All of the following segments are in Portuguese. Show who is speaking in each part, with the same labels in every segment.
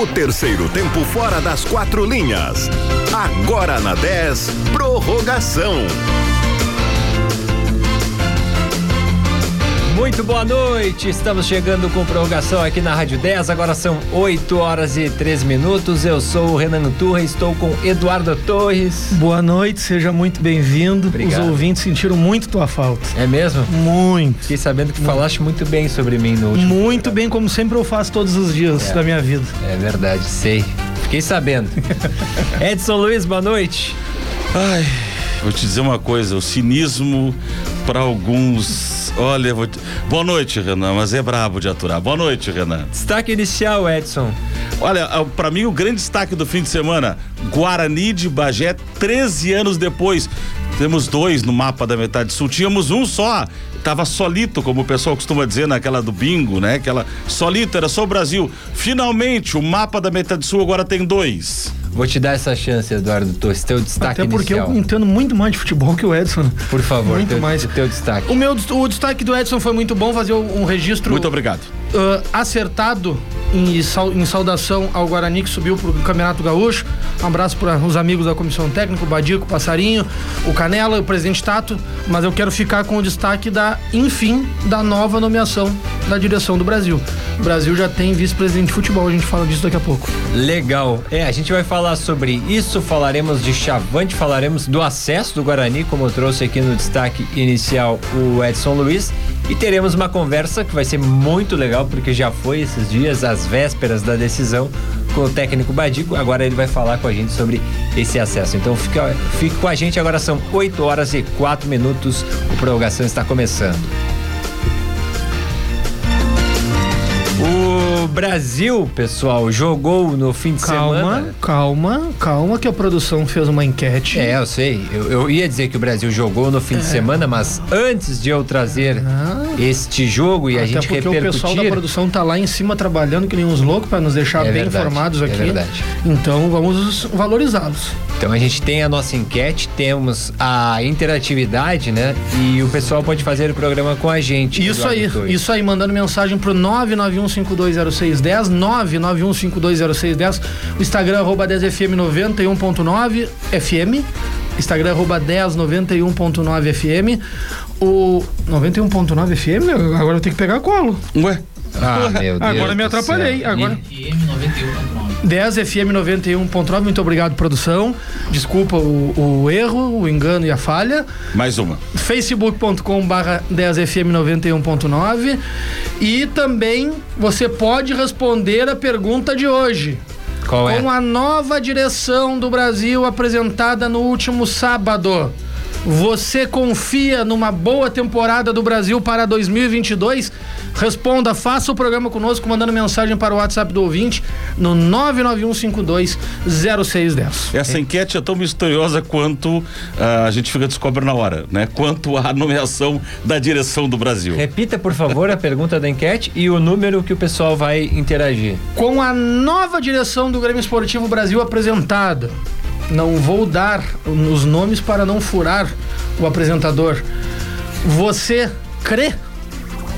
Speaker 1: O terceiro tempo fora das quatro linhas. Agora na 10, prorrogação.
Speaker 2: Muito boa noite, estamos chegando com prorrogação aqui na Rádio 10. Agora são 8 horas e 3 minutos. Eu sou o Renan Turra, estou com Eduardo Torres.
Speaker 3: Boa noite, seja muito bem-vindo. Os ouvintes sentiram muito tua falta.
Speaker 2: É mesmo?
Speaker 3: Muito.
Speaker 2: Fiquei sabendo que muito. falaste muito bem sobre mim no último.
Speaker 3: Muito programa. bem, como sempre eu faço todos os dias é. da minha vida.
Speaker 2: É verdade, sei. Fiquei sabendo. Edson Luiz, boa noite.
Speaker 4: Ai, vou te dizer uma coisa: o cinismo para alguns Olha, vou... boa noite, Renan, mas é brabo de aturar. Boa noite, Renan.
Speaker 2: Destaque inicial, Edson.
Speaker 4: Olha, ah, para mim o grande destaque do fim de semana, Guarani de Bagé, 13 anos depois. Temos dois no mapa da metade sul. Tínhamos um só, tava solito, como o pessoal costuma dizer naquela do bingo, né? Aquela solito, era só o Brasil. Finalmente, o mapa da metade sul agora tem dois.
Speaker 2: Vou te dar essa chance, Eduardo Torres, teu destaque
Speaker 3: Até porque
Speaker 2: inicial.
Speaker 3: eu entendo muito mais de futebol que o Edson.
Speaker 2: Por favor,
Speaker 3: muito
Speaker 2: teu,
Speaker 3: mais.
Speaker 2: teu destaque.
Speaker 3: O meu o destaque do Edson foi muito bom, fazer um registro.
Speaker 4: Muito obrigado.
Speaker 3: Uh, acertado em, em, saudação ao Guarani que subiu para o Campeonato Gaúcho. Um abraço para os amigos da comissão técnica, o Badico, o Passarinho, o Canela, o presidente Tato. Mas eu quero ficar com o destaque da, enfim, da nova nomeação da direção do Brasil. O Brasil já tem vice-presidente de futebol, a gente fala disso daqui a pouco.
Speaker 2: Legal. É, a gente vai falar sobre isso, falaremos de Chavante, falaremos do acesso do Guarani, como eu trouxe aqui no destaque inicial o Edson Luiz. E teremos uma conversa que vai ser muito legal, porque já foi esses dias, às vésperas da decisão, com o técnico Badico. Agora ele vai falar com a gente sobre esse acesso. Então fica, fique com a gente, agora são 8 horas e 4 minutos. O prorrogação está começando. Brasil, pessoal, jogou no fim de
Speaker 3: calma,
Speaker 2: semana.
Speaker 3: Calma, calma, calma, que a produção fez uma enquete.
Speaker 2: É, eu sei. Eu, eu ia dizer que o Brasil jogou no fim é. de semana, mas antes de eu trazer ah. este jogo e Até a gente porque repercutir...
Speaker 3: o pessoal da produção tá lá em cima trabalhando que nem uns loucos para nos deixar é bem verdade, informados é aqui. É verdade. Então vamos valorizá-los.
Speaker 2: Então a gente tem a nossa enquete, temos a interatividade, né? E o pessoal pode fazer o programa com a gente.
Speaker 3: Isso aí, isso aí, mandando mensagem pro 991520610, 991520610, o Instagram arroba 10fm91.9 FM, Instagram arroba 1091.9 FM, o 91.9 FM, agora eu tenho que pegar colo.
Speaker 4: Ué?
Speaker 2: Ah, meu Deus
Speaker 3: Agora me atrapalhei. Agora... FM 91.9. 10 FM 91.9, muito obrigado, produção. Desculpa o, o, erro, o engano e a falha.
Speaker 4: Mais uma.
Speaker 3: facebook.com barra 10 FM 91.9 e também você pode responder a pergunta de hoje.
Speaker 2: Qual
Speaker 3: é? Com a nova direção do Brasil apresentada no último sábado. Você confia numa boa temporada do Brasil para 2022? Responda, faça o programa conosco mandando mensagem para o WhatsApp do ouvinte no 991520610.
Speaker 4: Essa enquete é tão misteriosa quanto uh, a gente fica descobre na hora, né? Quanto a nomeação da direção do Brasil.
Speaker 2: Repita, por favor, a pergunta da enquete e o número que o pessoal vai interagir.
Speaker 3: Com a nova direção do Grêmio Esportivo Brasil apresentada, não vou dar os nomes para não furar o apresentador. Você crê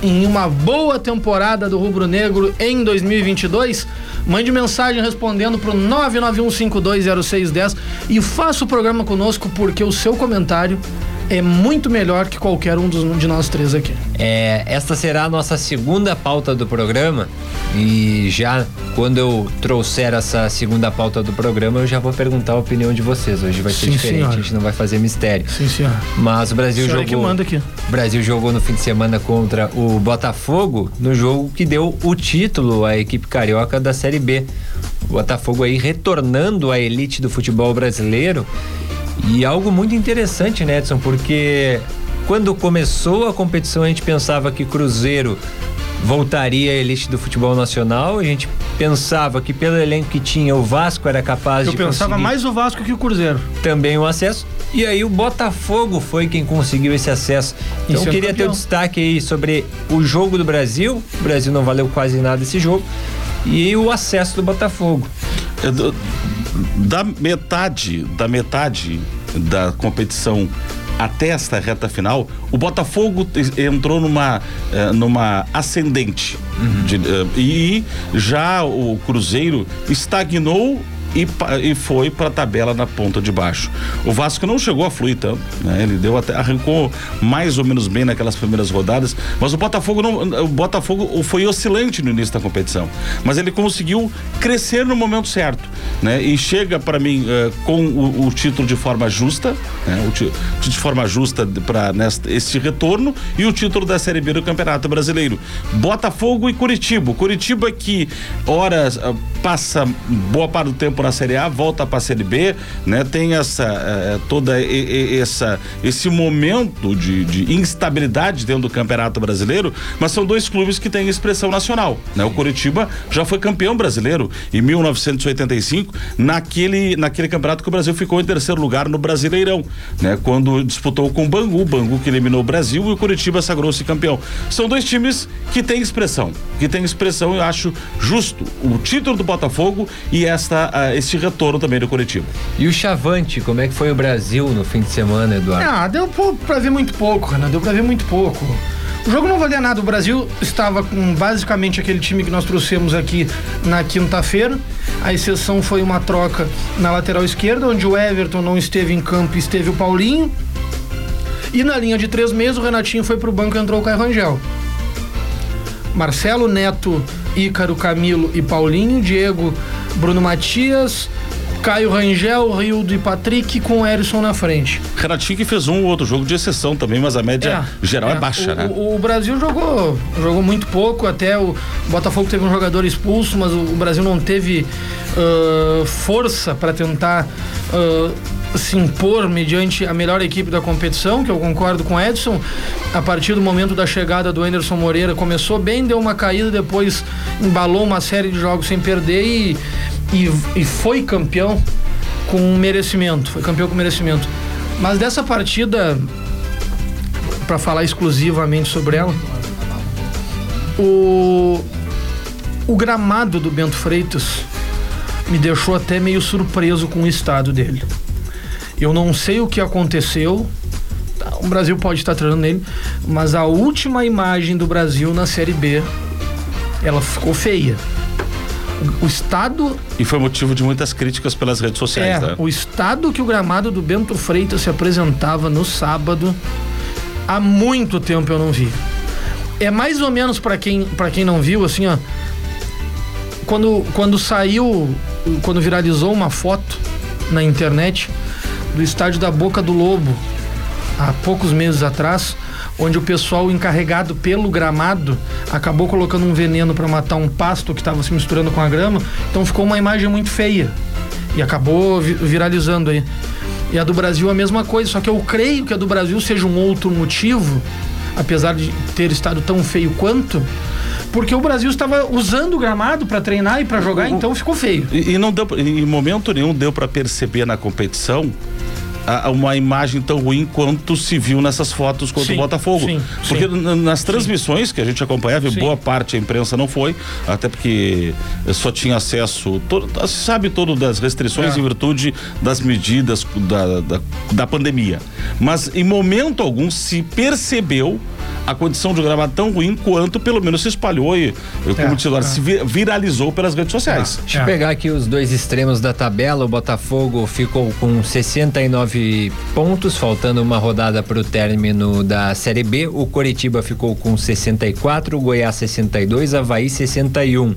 Speaker 3: em uma boa temporada do Rubro Negro em 2022? Mande mensagem respondendo para o 991520610 e faça o programa conosco porque o seu comentário é muito melhor que qualquer um dos, de nós três aqui.
Speaker 2: É, esta será a nossa segunda pauta do programa e já quando eu trouxer essa segunda pauta do programa, eu já vou perguntar a opinião de vocês. Hoje vai ser Sim, diferente, senhora. a gente não vai fazer mistério.
Speaker 3: Sim, senhor.
Speaker 2: Mas o Brasil jogou.
Speaker 3: Que manda aqui.
Speaker 2: O Brasil jogou no fim de semana contra o Botafogo, no jogo que deu o título à equipe carioca da Série B. O Botafogo aí retornando à elite do futebol brasileiro e algo muito interessante, né, Edson? Porque quando começou a competição, a gente pensava que Cruzeiro voltaria à elite do futebol nacional. A gente pensava que pelo elenco que tinha, o Vasco era capaz
Speaker 3: Eu
Speaker 2: de.
Speaker 3: Eu pensava mais o Vasco que o Cruzeiro.
Speaker 2: Também o acesso. E aí o Botafogo foi quem conseguiu esse acesso. Então eu é queria ter o destaque aí sobre o jogo do Brasil. O Brasil não valeu quase nada esse jogo. E o acesso do Botafogo.
Speaker 4: É do, da metade, da metade da competição até esta reta final, o Botafogo entrou numa, eh, numa ascendente. Uhum. De, uh, e já o Cruzeiro estagnou e, e foi para a tabela na ponta de baixo. O Vasco não chegou a fluir tanto, né? Ele deu até arrancou mais ou menos bem naquelas primeiras rodadas, mas o Botafogo não, o Botafogo foi oscilante no início da competição, mas ele conseguiu crescer no momento certo, né? E chega para mim uh, com o, o, título de forma justa, né? O título de forma justa para este retorno e o título da Série B do Campeonato Brasileiro. Botafogo e Curitiba. Curitiba que horas uh, passa boa parte do tempo na Série A, volta para a Série B, né? Tem essa uh, toda e, e, essa esse momento de, de, instabilidade dentro do Campeonato Brasileiro, mas são dois clubes que têm expressão nacional, né? O Curitiba já foi campeão brasileiro em 1985, naquele naquele campeonato que o Brasil ficou em terceiro lugar no Brasileirão, né? Quando disputou com o Bangu, o Bangu que eliminou o Brasil e o Curitiba sagrou-se campeão. São dois times que têm expressão, que têm expressão, eu acho justo o título do Botafogo e esta esse retorno também do Curitiba.
Speaker 2: E o Chavante, como é que foi o Brasil no fim de semana, Eduardo?
Speaker 3: Ah, deu pra ver muito pouco, Renan, deu pra ver muito pouco. O jogo não valia nada. O Brasil estava com basicamente aquele time que nós trouxemos aqui na quinta-feira. A exceção foi uma troca na lateral esquerda, onde o Everton não esteve em campo e esteve o Paulinho. E na linha de três meses, o Renatinho foi pro banco e entrou o Caio Rangel. Marcelo Neto, Ícaro, Camilo e Paulinho, Diego, Bruno Matias, Caio Rangel, Rildo e Patrick com o Erisson na frente.
Speaker 4: Renatinho que fez um ou outro jogo de exceção também, mas a média é, geral é, é baixa,
Speaker 3: o,
Speaker 4: né?
Speaker 3: O, o, Brasil jogou, jogou muito pouco, até o Botafogo teve um jogador expulso, mas o, o Brasil não teve uh, força para tentar uh, se impor mediante a melhor equipe da competição, que eu concordo com o Edson. A partir do momento da chegada do Anderson Moreira, começou bem, deu uma caída, depois embalou uma série de jogos sem perder e, e, e foi campeão com merecimento. Foi campeão com merecimento. Mas dessa partida, para falar exclusivamente sobre ela, o, o gramado do Bento Freitas me deixou até meio surpreso com o estado dele. Eu não sei o que aconteceu. O Brasil pode estar treinando nele, mas a última imagem do Brasil na Série B, ela ficou feia. O, estado.
Speaker 4: E foi motivo de muitas críticas pelas redes sociais,
Speaker 3: é,
Speaker 4: né?
Speaker 3: O estado que o gramado do Bento Freitas se apresentava no sábado, há muito tempo eu não vi. É mais ou menos para quem, pra quem não viu, assim, ó. Quando, quando saiu, quando viralizou uma foto na internet do estádio da Boca do Lobo, há poucos meses atrás, onde o pessoal encarregado pelo gramado acabou colocando um veneno para matar um pasto que estava se misturando com a grama. Então ficou uma imagem muito feia e acabou viralizando aí. E a do Brasil a mesma coisa, só que eu creio que a do Brasil seja um outro motivo, apesar de ter estado tão feio quanto, porque o Brasil estava usando o gramado para treinar e para jogar, então ficou feio.
Speaker 4: E, e não deu, em momento nenhum deu para perceber na competição uma imagem tão ruim quanto se viu nessas fotos contra sim, o Botafogo. Sim, porque sim. nas transmissões que a gente acompanhava, boa parte a imprensa não foi, até porque só tinha acesso, todo, sabe todo das restrições é. em virtude das medidas da, da, da pandemia. Mas em momento algum se percebeu a condição de gramado tão ruim quanto pelo menos se espalhou e, como é, titular, é. se viralizou pelas redes sociais.
Speaker 2: É, Deixa eu pegar aqui os dois extremos da tabela. O Botafogo ficou com 69 pontos, faltando uma rodada para o término da Série B. O Coritiba ficou com 64, o Goiás 62, Havaí 61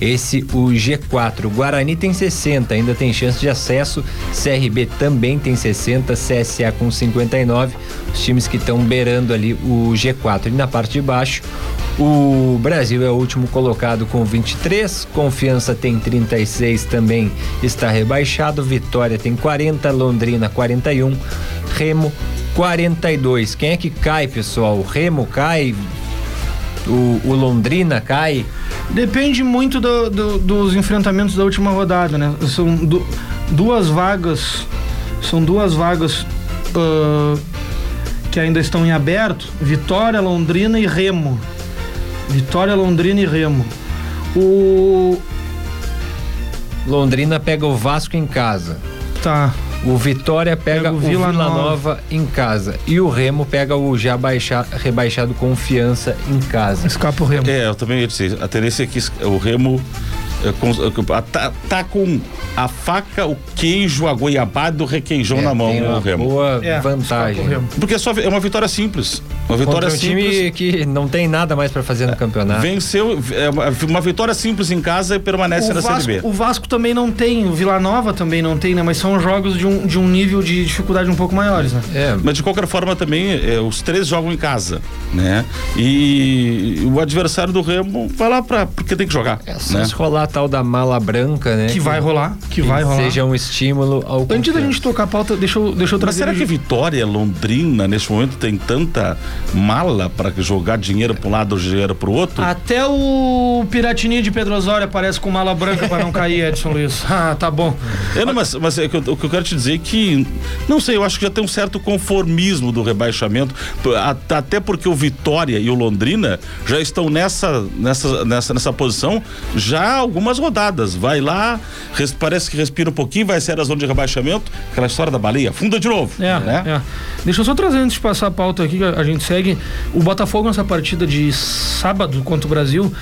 Speaker 2: esse o G4. Guarani tem 60, ainda tem chance de acesso. CRB também tem 60, CSA com 59. Os times que estão beirando ali o G4. E na parte de baixo, o Brasil é o último colocado com 23, Confiança tem 36, também está rebaixado. Vitória tem 40, Londrina 41, Remo 42. Quem é que cai, pessoal? O Remo cai, o, o Londrina cai?
Speaker 3: Depende muito do, do, dos enfrentamentos da última rodada, né? São du, duas vagas, são duas vagas uh, que ainda estão em aberto: Vitória, Londrina e Remo. Vitória, Londrina e Remo. O
Speaker 2: Londrina pega o Vasco em casa.
Speaker 3: Tá.
Speaker 2: O Vitória pega,
Speaker 3: Pega o
Speaker 2: o
Speaker 3: Vila
Speaker 2: Vila,
Speaker 3: Nova.
Speaker 2: Nova. em casa. E o Remo pega o já baixa- rebaixado Confiança em casa.
Speaker 3: Escapa o Remo.
Speaker 4: É, eu também ia dizer, a tendência é que o Remo tá, tá com a faca, o queijo, a goiabada do requeijão
Speaker 2: É,
Speaker 4: na mão,
Speaker 2: tem uma
Speaker 4: o Remo.
Speaker 2: boa
Speaker 3: É,
Speaker 2: vantagem.
Speaker 3: o.
Speaker 4: Porque é, só, é uma vitória simples. Uma vitória
Speaker 2: Contra um
Speaker 4: simples.
Speaker 2: time que não tem nada mais pra fazer no campeonato.
Speaker 4: Venceu, é uma, vitória simples em casa e permanece
Speaker 3: O
Speaker 4: na
Speaker 3: Vasco,
Speaker 4: Série B.
Speaker 3: o Vasco também não tem, o Vila Nova também não tem, né? Mas são jogos de um, de um nível de dificuldade um pouco maiores, né?
Speaker 2: É,
Speaker 4: Mas de qualquer forma também é, os três jogam em casa, né? E o adversário do Remo vai lá para porque tem que jogar,
Speaker 2: é só
Speaker 4: né?
Speaker 2: se rolar a tal da mala branca, né?
Speaker 3: Que vai rolar, que vai rolar.
Speaker 2: Seja um estímulo ao
Speaker 3: Antes da gente tocar a pauta, deixa eu, deixa eu
Speaker 4: Mas
Speaker 3: trazer.
Speaker 4: será que Vitória, Londrina, neste momento tem tanta mala para jogar dinheiro para um lado ou dinheiro para o outro?
Speaker 3: Até o Piratini de Pedro Osório aparece com mala branca pra não cair, Edson Luiz. Ah, tá bom.
Speaker 4: Eu não, mas, mas é que eu- o que eu quero te dizer é que, não sei, eu acho que já tem um certo conformismo do rebaixamento, até porque o Vitória e o Londrina já estão nessa, nessa, nessa, nessa posição já há algumas rodadas. Vai lá, parece que respira um pouquinho, vai sair da zona de rebaixamento, aquela história da baleia, funda de novo.
Speaker 3: É,
Speaker 4: né?
Speaker 3: é. Deixa eu só trazer antes de passar a pauta aqui, que a gente segue. O Botafogo nessa partida de sábado contra o Brasil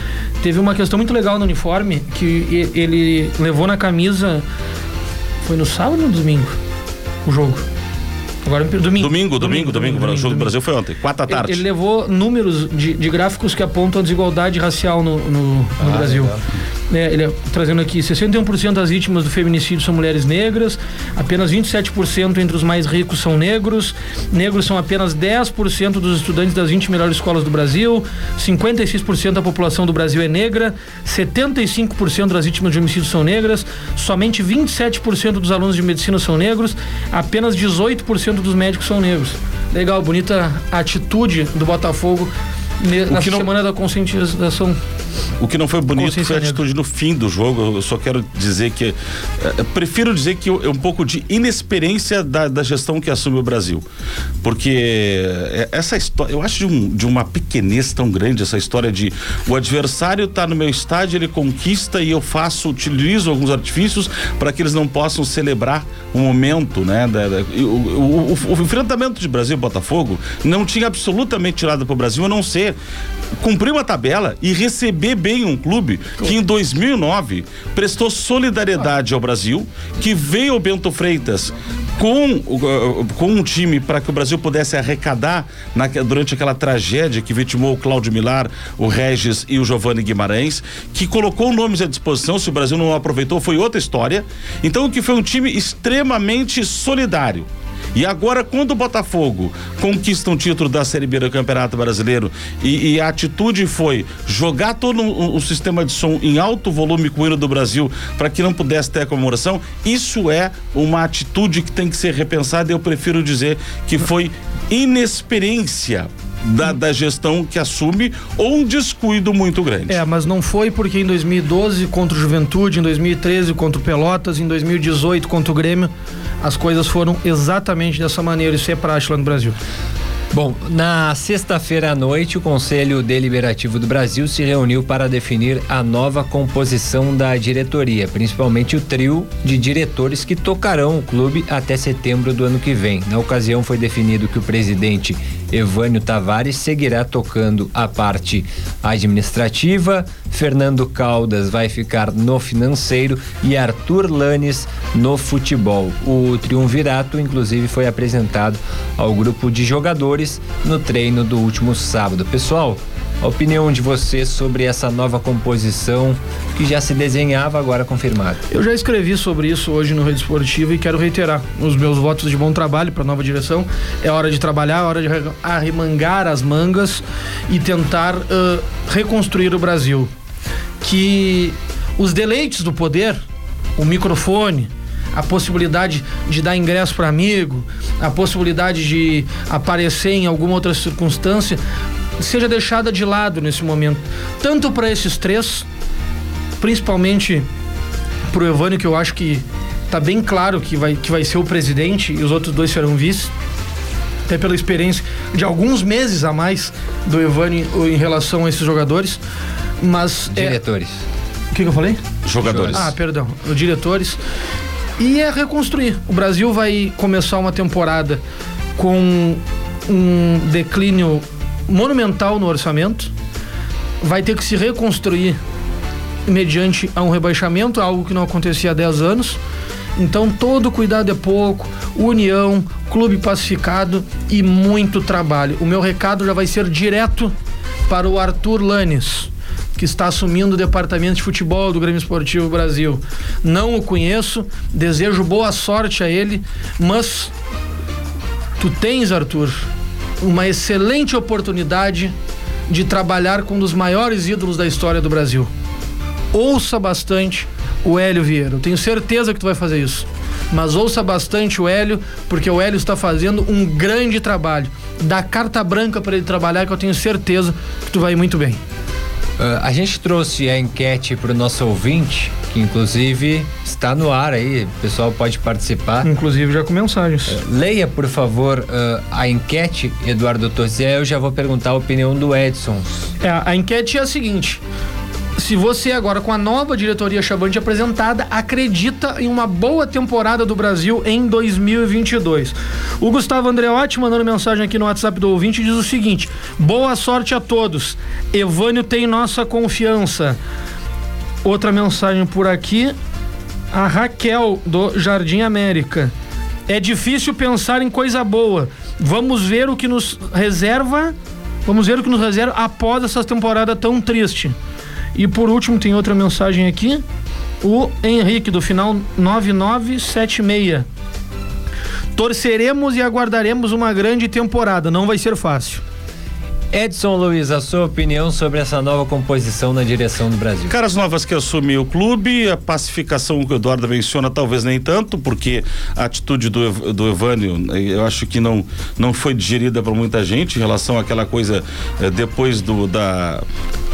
Speaker 3: teve uma questão muito legal no uniforme que ele levou na camisa. Foi no sábado ou no domingo? O jogo. Agora me per- domingo.
Speaker 4: Domingo, domingo, domingo, o jogo do Brasil foi ontem, quatro da
Speaker 3: Ele,
Speaker 4: tarde.
Speaker 3: ele levou números de, de gráficos que apontam a desigualdade racial no, no- no
Speaker 2: Ah,
Speaker 3: Brasil.
Speaker 2: legal.
Speaker 3: É, ele é trazendo aqui 61% das vítimas do feminicídio são mulheres negras, apenas 27% entre os mais ricos são negros, negros são apenas 10% dos estudantes das 20 melhores escolas do Brasil, 56% da população do Brasil é negra, 75% das vítimas de homicídio são negras, somente 27% dos alunos de medicina são negros, apenas 18% dos médicos são negros. Legal, bonita atitude do Botafogo nessa
Speaker 4: que não-
Speaker 3: semana da conscientização.
Speaker 4: O que não foi bonito foi a atitude no fim do jogo. Eu só quero dizer que. eh, prefiro dizer que é um pouco de inexperiência da, da gestão que assume o Brasil. Porque eh, essa história. Eu acho de, um- de uma pequenez tão grande essa história de o adversário tá no meu estádio, ele conquista e eu faço, utilizo alguns artifícios para que eles não possam celebrar o momento, né? da- da- o, o- o- o enfrentamento de Brasil e Botafogo não tinha absolutamente tirado para o Brasil a não ser cumprir uma tabela e receber bem um clube que em 2009 prestou solidariedade ao Brasil, que veio o Bento Freitas com, o- com um time para que o Brasil pudesse arrecadar naque- durante aquela tragédia que vitimou o Cláudio Milar, o Regis e o Giovanni Guimarães, que colocou nomes à disposição. Se o Brasil não aproveitou, foi outra história. Então, que foi um time extremamente solidário. E agora, quando o Botafogo conquista um título da Série B do Campeonato Brasileiro e, e a atitude foi jogar todo o, o sistema de som em alto volume com o hino do Brasil para que não pudesse ter a comemoração, isso é uma atitude que tem que ser repensada. Eu prefiro dizer que foi inexperiência da, da gestão que assume ou um descuido muito grande.
Speaker 3: É, mas não foi porque em 2012 contra o Juventude, em 2013 contra o Pelotas, em 2018 contra o Grêmio, as coisas foram exatamente dessa maneira. Isso é praxe lá no Brasil.
Speaker 2: Bom, na sexta-feira à noite, o Conselho Deliberativo do Brasil se reuniu para definir a nova composição da diretoria, principalmente o trio de diretores que tocarão o clube até setembro do ano que vem. Na ocasião, foi definido que o presidente Evânio Tavares seguirá tocando a parte administrativa, Fernando Caldas vai ficar no financeiro e Arthur Lanes no futebol. O triunvirato, inclusive, foi apresentado ao grupo de jogadores no treino do último sábado. Pessoal, a opinião de vocês sobre essa nova composição que já se desenhava, agora confirmada.
Speaker 3: Eu já escrevi sobre isso hoje no Rede Esportiva e quero reiterar os meus votos de bom trabalho para a nova direção. É hora de trabalhar, é hora de arre- arremangar as mangas e tentar ãh, reconstruir o Brasil. Que os deleites do poder, o microfone, a possibilidade de dar ingresso para amigo, a possibilidade de aparecer em alguma outra circunstância, seja deixada de lado nesse momento. Tanto para esses três, principalmente pro Evânio, que eu acho que tá bem claro que vai, que vai ser o presidente e os outros dois serão vice. Até pela experiência de alguns meses a mais do Evânio em relação a esses jogadores. Mas. é-
Speaker 2: Diretores.
Speaker 3: o que, que eu falei?
Speaker 4: Jogadores.
Speaker 3: Ah, perdão. Os diretores. E é reconstruir. O Brasil vai começar uma temporada com um declínio monumental no orçamento, vai ter que se reconstruir mediante a um rebaixamento, algo que não acontecia há 10 anos. Então todo cuidado é pouco, união, clube pacificado e muito trabalho. O meu recado já vai ser direto para o Arthur Lanes, que está assumindo o departamento de futebol do Grêmio Esportivo Brasil. Não o conheço, desejo boa sorte a ele, mas tu tens, Arthur, uma excelente oportunidade de trabalhar com um dos maiores ídolos da história do Brasil. Ouça bastante o Hélio Vieira. Eu tenho certeza que tu vai fazer isso. Mas ouça bastante o Hélio, porque o Hélio está fazendo um grande trabalho. Dá carta branca para ele trabalhar, que eu tenho certeza que tu vai muito bem.
Speaker 2: Uh, a gente trouxe a enquete para o nosso ouvinte, que inclusive está no ar aí, o pessoal pode participar.
Speaker 3: Inclusive já com mensagens. Uh,
Speaker 2: leia, por favor, uh, a enquete, Eduardo Torzé, eu já vou perguntar a opinião do Edson.
Speaker 3: É, a enquete é a seguinte: se você agora com a nova diretoria Chavante apresentada acredita em uma boa temporada do Brasil em 2022. O Gustavo Andreotti mandando mensagem aqui no WhatsApp do ouvinte diz o seguinte: boa sorte a todos. Evânio tem nossa confiança. Outra mensagem por aqui, a Raquel do Jardim América. É difícil pensar em coisa boa. Vamos ver o que nos reserva. Vamos ver o que nos reserva após essa temporada tão triste. E por último, tem outra mensagem aqui. O Henrique, do final 9976. Torceremos e aguardaremos uma grande temporada. Não vai ser fácil.
Speaker 2: Edson Luiz, a sua opinião sobre essa nova composição na direção do Brasil?
Speaker 4: Caras novas que assumiu o clube, a pacificação que o Eduardo menciona, talvez nem tanto, porque a atitude do, do Evânio, eu acho que não, não foi digerida por muita gente em relação àquela coisa eh, depois do, da,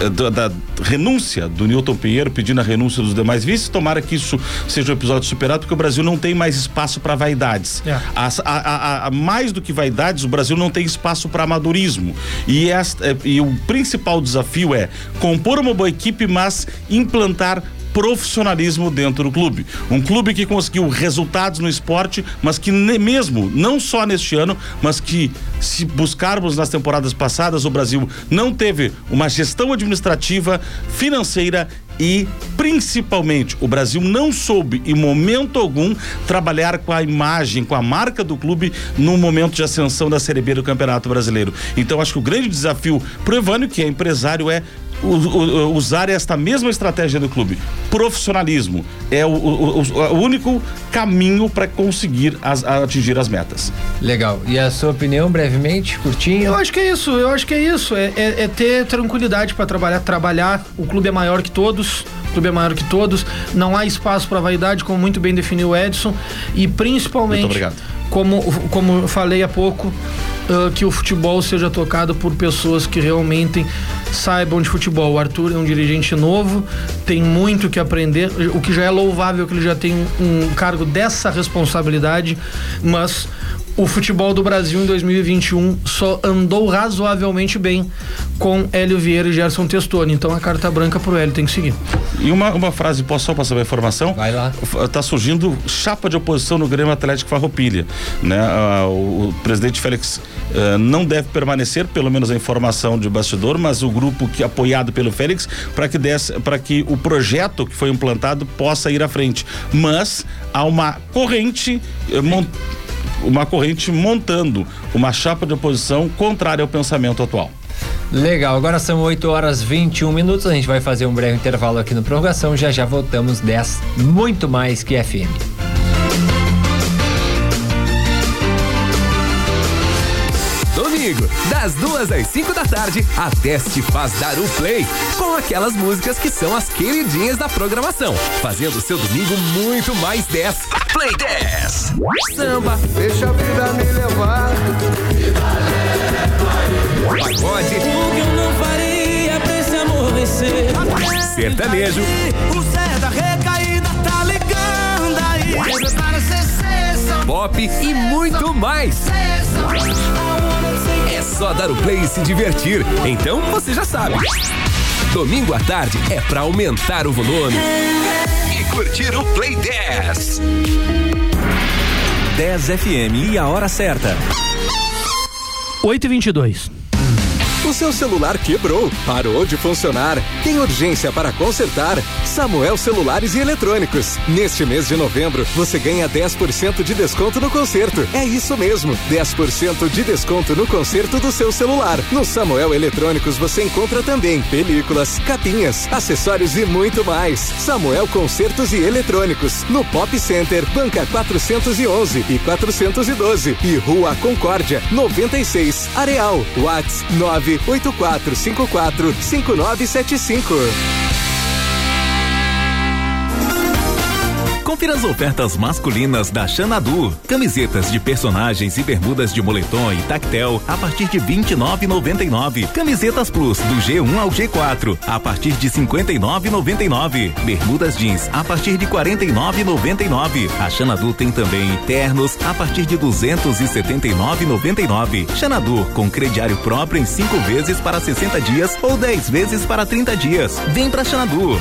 Speaker 4: eh, da, da, renúncia do Newton Pinheiro, pedindo a renúncia dos demais vices. Tomara que isso seja um episódio superado, porque o Brasil não tem mais espaço para vaidades. É. As, a, a, a, mais do que vaidades, o Brasil não tem espaço para amadorismo. E e, esta, e o principal desafio é compor uma boa equipe, mas implantar profissionalismo dentro do clube. Um clube que conseguiu resultados no esporte, mas que mesmo, não só neste ano, mas que se buscarmos nas temporadas passadas, o Brasil não teve uma gestão administrativa, financeira e principalmente o Brasil não soube em momento algum trabalhar com a imagem, com a marca do clube no momento de ascensão da Série B do Campeonato Brasileiro. Então acho que o grande desafio pro Evânio, que é empresário, é usar esta mesma estratégia do clube. Profissionalismo é o, o, o único caminho para conseguir as, atingir as metas.
Speaker 2: Legal. E a sua opinião, brevemente, curtinho?
Speaker 3: Eu acho que é isso. Eu acho que é isso. É, é, é ter tranquilidade para trabalhar. Trabalhar. O clube é maior que todos. O clube é maior que todos. Não há espaço para vaidade, como muito bem definiu o Edson. E principalmente. Muito obrigado. Como, como falei há pouco, uh, que o futebol seja tocado por pessoas que realmente saibam de futebol. O Arthur é um dirigente novo, tem muito que aprender, o que já é louvável que ele já tem um cargo dessa responsabilidade, mas o futebol do Brasil em 2021 só andou razoavelmente bem com Hélio Vieira e Gerson Testoni. Então a carta branca pro Hélio tem que seguir.
Speaker 4: E uma, uma frase, posso só passar uma informação?
Speaker 2: Vai lá.
Speaker 4: Tá surgindo chapa de oposição no Grêmio Atlético Farroupilha, né? Ah, o, o, presidente Félix ah, não deve permanecer, pelo menos a informação de bastidor, mas o grupo que apoiado pelo Félix para que para que o projeto que foi implantado possa ir à frente. Mas há uma corrente eh, uma corrente montando uma chapa de oposição contrária ao pensamento atual.
Speaker 2: Legal, agora são 8 horas 21 minutos. A gente vai fazer um breve intervalo aqui no prorrogação. Já já voltamos 10, muito mais que FM.
Speaker 1: Domingo, das duas às 5 da tarde, a Teste faz dar o play com aquelas músicas que são as queridinhas da programação, fazendo seu domingo muito mais 10. Play 10.
Speaker 5: Samba, deixa a vida me levar.
Speaker 1: Pagode.
Speaker 6: O que eu não faria pra esse amor vencer?
Speaker 1: Sertanejo.
Speaker 5: O Zé da recaída tá ligando aí.
Speaker 1: Pop e muito mais. É só dar o play e se divertir. Então você já sabe. Domingo à tarde é pra aumentar o volume e curtir o Play 10.
Speaker 7: 10 FM e a hora certa.
Speaker 3: 8 e 22
Speaker 8: o seu celular quebrou, parou de funcionar, tem urgência para consertar? Samuel Celulares e Eletrônicos. Neste mês de novembro, você ganha 10% de desconto no conserto. É isso mesmo, 10% de desconto no conserto do seu celular. No Samuel Eletrônicos você encontra também películas, capinhas, acessórios e muito mais. Samuel Concertos e Eletrônicos, no Pop Center, Banca 411 e 412 e Rua Concórdia, 96, Areal, Whats 9 8454
Speaker 7: Confira as ofertas masculinas da Xanadu. Camisetas de personagens e bermudas de moletom e tactel a partir de 29,99. Camisetas Plus do G1 ao G4 a partir de 59,99. Bermudas jeans a partir de 49,99. A Xanadu tem também ternos a partir de 279,99. Xanadu com crediário próprio em 5 vezes para 60 dias ou 10 vezes para 30 dias. Vem pra Xanadu.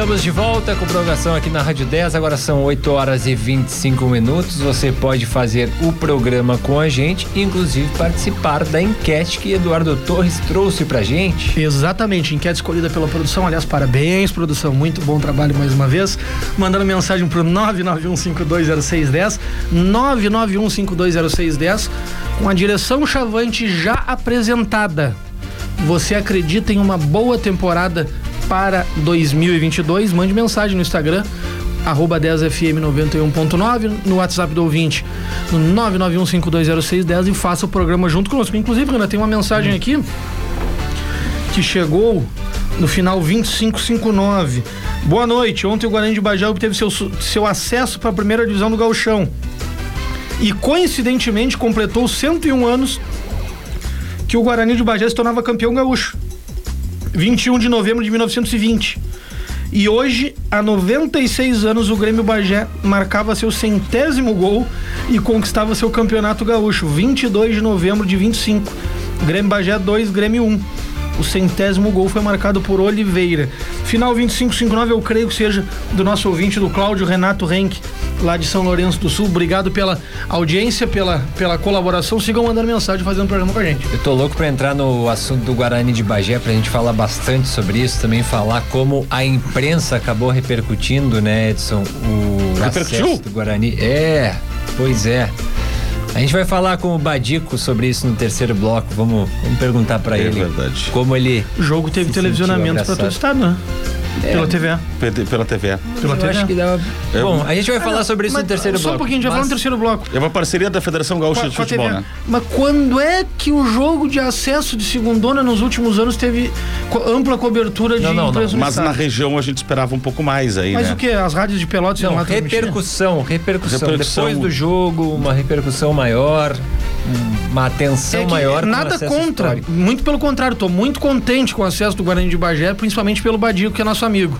Speaker 2: Estamos de volta com prorrogação aqui na Rádio 10. Agora são 8 horas e 25 minutos. Você pode fazer o programa com a gente, inclusive participar da enquete que Eduardo Torres trouxe pra gente.
Speaker 3: Exatamente, enquete escolhida pela produção. Aliás, parabéns, produção. Muito bom trabalho mais uma vez. Mandando mensagem pro 991520610, 991520610, com a direção Chavante já apresentada. Você acredita em uma boa temporada para 2022, mande mensagem no Instagram, arroba 10fm91.9, no WhatsApp do ouvinte, no 991520610 e faça o programa junto conosco. Inclusive, Renan, tem uma mensagem aqui que chegou no final 2559. Boa noite. Ontem o Guarani de Bagé obteve seu, seu acesso para a primeira divisão do Gauchão. E coincidentemente completou 101 anos que o Guarani de Bagé se tornava campeão gaúcho. 21 de novembro de 1920. E hoje, há 96 anos, o Grêmio Bagé marcava seu centésimo gol e conquistava seu campeonato gaúcho. 22 de novembro de 25. Grêmio Bagé 2, Grêmio 1. O centésimo gol foi marcado por Oliveira. Final 2559, eu creio que seja do nosso ouvinte, do Cláudio Renato Renck, lá de São Lourenço do Sul. Obrigado pela audiência, pela, pela colaboração. Sigam mandando mensagem, fazendo programa com a gente.
Speaker 2: Eu tô louco para entrar no assunto do Guarani de Bagé, pra gente falar bastante sobre isso, também falar como a imprensa acabou repercutindo, né, Edson? O
Speaker 4: Repercutiu?
Speaker 2: do Guarani. É, pois é. A gente vai falar com o Badico sobre isso no terceiro bloco. Vamos, vamos perguntar para
Speaker 4: é
Speaker 2: ele
Speaker 4: verdade.
Speaker 2: como ele.
Speaker 3: O jogo teve televisionamento para todo o estado, né? É. Pela TVA.
Speaker 4: Pela TV.
Speaker 3: Pela
Speaker 2: TV. acho que dá.
Speaker 4: É.
Speaker 2: Bom, a gente vai falar sobre isso
Speaker 3: mas,
Speaker 2: no terceiro
Speaker 3: só
Speaker 2: bloco.
Speaker 3: Só um pouquinho, a gente vai falar no terceiro bloco.
Speaker 4: É uma parceria da Federação Gaúcha de Futebol, né?
Speaker 3: Mas quando é que o jogo de acesso de segundona nos últimos anos teve ampla cobertura de
Speaker 2: não, não, não.
Speaker 4: Mas na região a gente esperava um pouco mais aí,
Speaker 3: Mas
Speaker 4: né?
Speaker 3: o que? As rádios de Pelotas
Speaker 2: não, repercussão, repercussão, repercussão. Depois do jogo, uma repercussão maior uma atenção é maior.
Speaker 3: Nada contra, histórico. muito pelo contrário, estou muito contente com o acesso do Guarani de Bagé, principalmente pelo Badico, que é nosso amigo.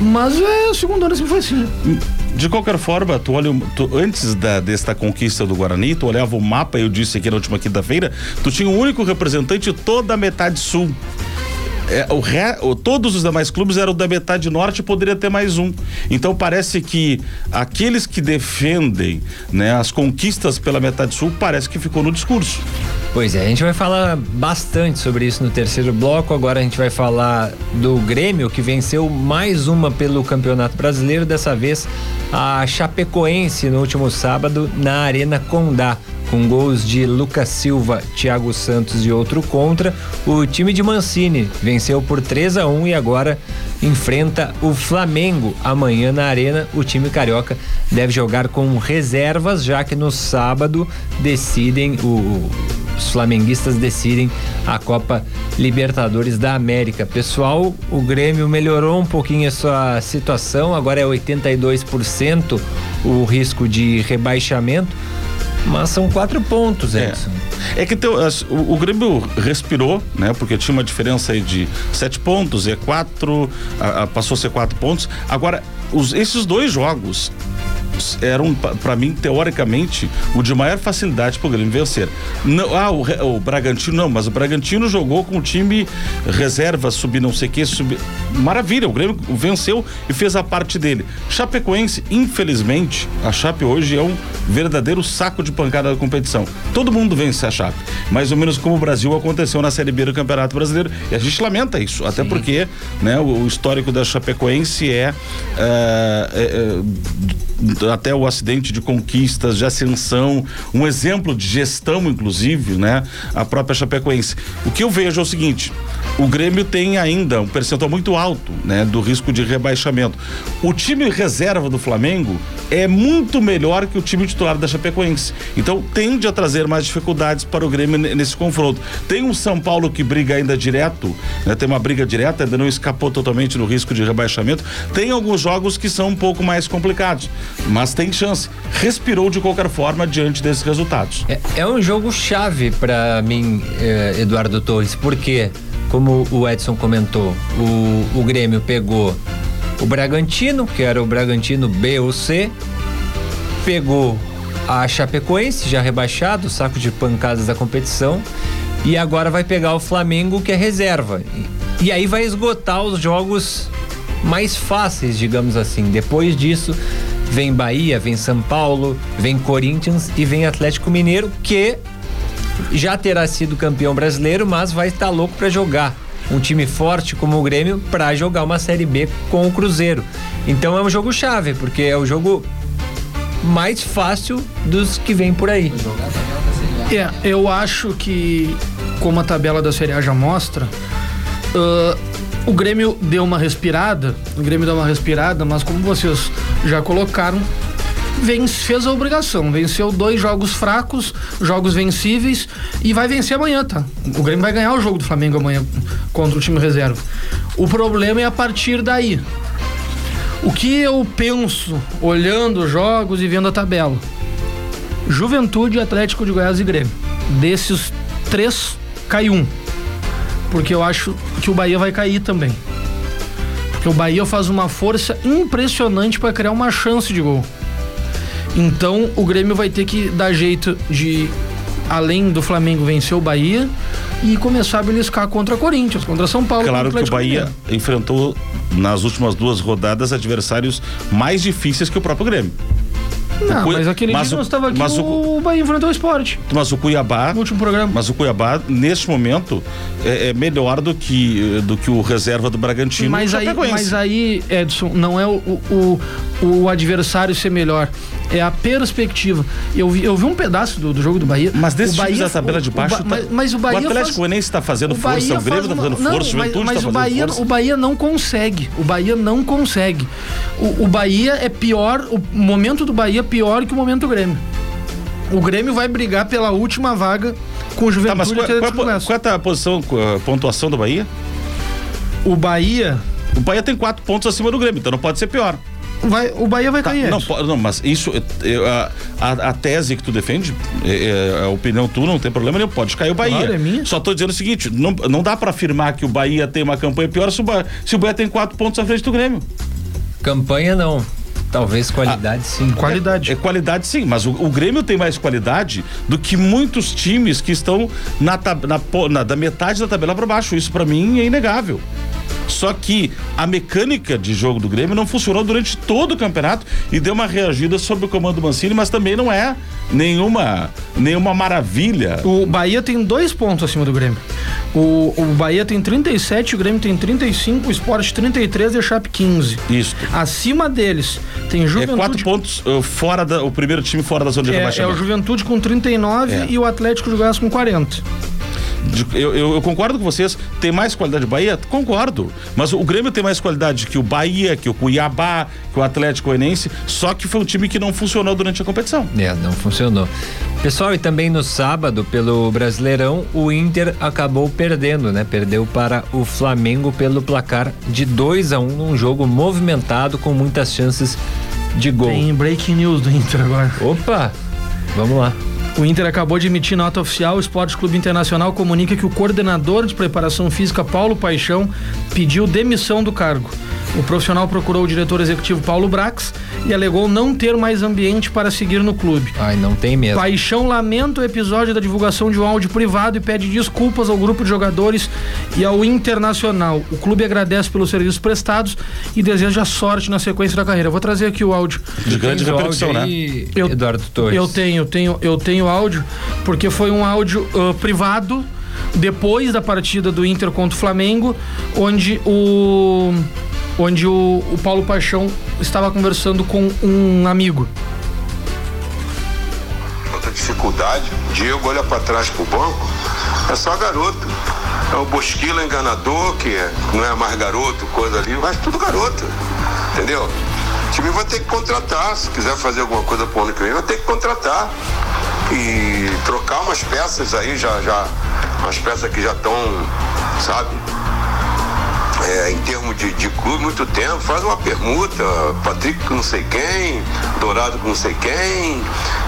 Speaker 3: Mas é, o segundo ano sempre foi assim.
Speaker 4: De qualquer forma, tu olha, tu, antes da, desta conquista do Guarani, tu olhava o mapa, eu disse aqui na última quinta-feira, tu tinha um único representante toda a metade sul. É, o, ré, o, todos os demais clubes eram da metade norte e poderia ter mais um. Então parece que aqueles que defendem né, as conquistas pela metade sul parece que ficou no discurso.
Speaker 2: Pois é, a gente vai falar bastante sobre isso no terceiro bloco. Agora a gente vai falar do Grêmio que venceu mais uma pelo Campeonato Brasileiro, dessa vez a Chapecoense no último sábado na Arena Condá com gols de Lucas Silva, Thiago Santos e outro contra. O time de Mancini venceu por 3 a 1 e agora enfrenta o Flamengo amanhã na Arena. O time carioca deve jogar com reservas, já que no sábado decidem o os flamenguistas decidem a Copa Libertadores da América. Pessoal, o Grêmio melhorou um pouquinho a sua situação, agora é 82% o risco de rebaixamento. Mas são quatro pontos, Edson.
Speaker 4: É, é que teu, o, o, Grêmio respirou, né? Porque tinha uma diferença aí de sete pontos, é quatro, a, a, passou a ser quatro pontos. Agora, os, esses dois jogos eram, para mim, teoricamente, o de maior facilidade para o Grêmio vencer. Não, ah, o, o, Bragantino não, mas o Bragantino jogou com o time reserva, subir não sei o que, subir. Maravilha, o Grêmio venceu e fez a parte dele. Chapecoense, infelizmente, a Chape hoje é um verdadeiro saco de pancada da competição. Todo mundo vence a Chape, mais ou menos como o Brasil aconteceu na Série B do Campeonato Brasileiro. E a gente lamenta isso, até Sim. porque né, o, o, histórico da Chapecoense é, é, é, é até o acidente de conquistas, de ascensão, um exemplo de gestão, inclusive, né? A própria Chapecoense. O que eu vejo é o seguinte: o Grêmio tem ainda um percentual muito alto, né? Do risco de rebaixamento. O time reserva do Flamengo é muito melhor que o time titular da Chapecoense. Então tende a trazer mais dificuldades para o Grêmio nesse confronto. Tem um São Paulo que briga ainda direto, né? Tem uma briga direta, ainda não escapou totalmente do risco de rebaixamento. Tem alguns jogos que são um pouco mais complicados mas tem chance. Respirou de qualquer forma diante desses resultados.
Speaker 2: É, é um jogo chave para mim, eh, Eduardo Torres, porque, como o Edson comentou, o, o Grêmio pegou o Bragantino, que era o Bragantino B ou C, pegou a Chapecoense, já rebaixado, saco de pancadas da competição, e agora vai pegar o Flamengo, que é reserva. E, e aí vai esgotar os jogos mais fáceis, digamos assim. Depois disso, vem Bahia, vem São Paulo, vem Corinthians e vem Atlético Mineiro, que já terá sido campeão brasileiro, mas vai estar louco para jogar. Um time forte como o Grêmio para jogar uma Série B com o Cruzeiro. Então é um jogo chave, porque é o jogo mais fácil dos que vem por aí.
Speaker 3: É, eu acho que, como a tabela da Série A já mostra, uh, o Grêmio deu uma respirada, o Grêmio deu uma respirada, mas como vocês já colocaram, vence, fez a obrigação. Venceu dois jogos fracos, jogos vencíveis e vai vencer amanhã, tá? O Grêmio vai ganhar o jogo do Flamengo amanhã contra o time reserva. O problema é a partir daí. O que eu penso olhando os jogos e vendo a tabela? Juventude, Atlético de Goiás e Grêmio. Desses três, cai um porque eu acho que o Bahia vai cair também. Porque o Bahia faz uma força impressionante para criar uma chance de gol. Então o Grêmio vai ter que dar jeito de, além do Flamengo, vencer o Bahia e começar a beliscar contra Corinthians, contra São Paulo.
Speaker 4: Claro que o Bahia Mineiro. enfrentou nas últimas duas rodadas adversários mais difíceis que o próprio Grêmio.
Speaker 3: Não, Cui... mas aquele mas dia o... nós estava aqui, mas o... o Bahia enfrentou o esporte.
Speaker 4: Mas o Cuiabá.
Speaker 3: No último programa.
Speaker 4: Mas o Cuiabá, neste momento, é, é melhor do que, do que o reserva do Bragantino.
Speaker 3: Mas aí, mas aí, Edson, não é o, o, o adversário ser melhor é a perspectiva. Eu vi, eu vi um pedaço do, do jogo do Bahia.
Speaker 4: Mas desses Bahia, da tabela de baixo, o,
Speaker 3: tá, mas, mas, o Bahia.
Speaker 4: O Atlético Goianiense está fazendo força, o Grêmio está fazendo não, força, o Juventude
Speaker 3: mas,
Speaker 4: mas tá
Speaker 3: o Bahia,
Speaker 4: força.
Speaker 3: o Bahia não consegue. O Bahia não consegue. O, o Bahia é pior, o momento do Bahia pior que o momento do Grêmio. O Grêmio vai brigar pela última vaga com o Juventude. Tá, mas
Speaker 4: qual, qual, qual é a posição, a pontuação do Bahia?
Speaker 3: O Bahia.
Speaker 4: O Bahia tem quatro pontos acima do Grêmio, então não pode ser pior.
Speaker 3: Vai, o Bahia vai tá, cair.
Speaker 4: Não, não, mas isso, a, a, a, tese que tu defende, é, é, a opinião tu não tem problema nenhum, pode cair o Bahia. Claro, é minha. Só tô dizendo o seguinte, não, não dá para afirmar que o Bahia tem uma campanha pior se o, Bahia, se o Bahia tem quatro pontos à frente do Grêmio.
Speaker 2: Campanha não. Talvez qualidade ah, sim.
Speaker 4: Qualidade. É, é, qualidade sim, mas o, o, Grêmio tem mais qualidade do que muitos times que estão na, na, na da metade da tabela para baixo. Isso para mim é inegável. Só que a mecânica de jogo do Grêmio não funcionou durante todo o campeonato e deu uma reagida sob o comando do Mancini, mas também não é nenhuma nenhuma maravilha.
Speaker 3: O Bahia tem dois pontos acima do Grêmio. O, o Bahia tem 37, o Grêmio tem 35, o Sport 33 e a Chape 15.
Speaker 4: Isso.
Speaker 3: Acima deles tem Juventude.
Speaker 4: É quatro pontos uh, fora da, o primeiro time fora da zona de
Speaker 3: é,
Speaker 4: rebaixamento.
Speaker 3: É o Juventude com 39 é. e o Atlético de Goiás com 40.
Speaker 4: Eu, eu- eu concordo com vocês. Tem mais qualidade o Bahia? Concordo. Mas o Grêmio tem mais qualidade que o Bahia, que o Cuiabá, que o Atlético Goianiense. Só que foi um time que não funcionou durante a competição.
Speaker 2: É, não funcionou. Pessoal, e também no sábado, pelo Brasileirão, o Inter acabou perdendo, né? Perdeu para o Flamengo pelo placar de 2 a 1 um, num jogo movimentado com muitas chances de gol.
Speaker 3: Tem breaking news do Inter agora.
Speaker 2: Opa! Vamos lá.
Speaker 3: O Inter acabou de emitir nota oficial. O Esporte Clube Internacional comunica que o coordenador de preparação física, Paulo Paixão, pediu demissão do cargo. O profissional procurou o diretor executivo Paulo Brax e alegou não ter mais ambiente para seguir no clube.
Speaker 2: Ai, não tem mesmo.
Speaker 3: Paixão lamenta o episódio da divulgação de um áudio privado e pede desculpas ao grupo de jogadores e ao Internacional. O clube agradece pelos serviços prestados e deseja sorte na sequência da carreira. Vou trazer aqui o áudio.
Speaker 4: De grande repercussão, né?
Speaker 3: Eu-
Speaker 2: Eduardo Torres.
Speaker 3: Eu tenho, tenho, eu tenho áudio, porque foi um áudio ah, privado depois da partida do Inter contra o Flamengo, onde o onde o, o Paulo Paixão estava conversando com um amigo.
Speaker 9: outra dificuldade. Diego olha para trás pro banco, é só garoto. É o Bosquila enganador, que é- não é mais garoto, coisa ali, mas tudo garoto. Entendeu? O time vai ter que contratar. Se quiser fazer alguma coisa pro ano que vem, vai ter que contratar. E trocar umas peças aí, já, já. Umas peças que já estão, sabe? É, em termos de, de clube, muito tempo, faz uma permuta, Patrick com não sei quem, Dourado com não sei quem,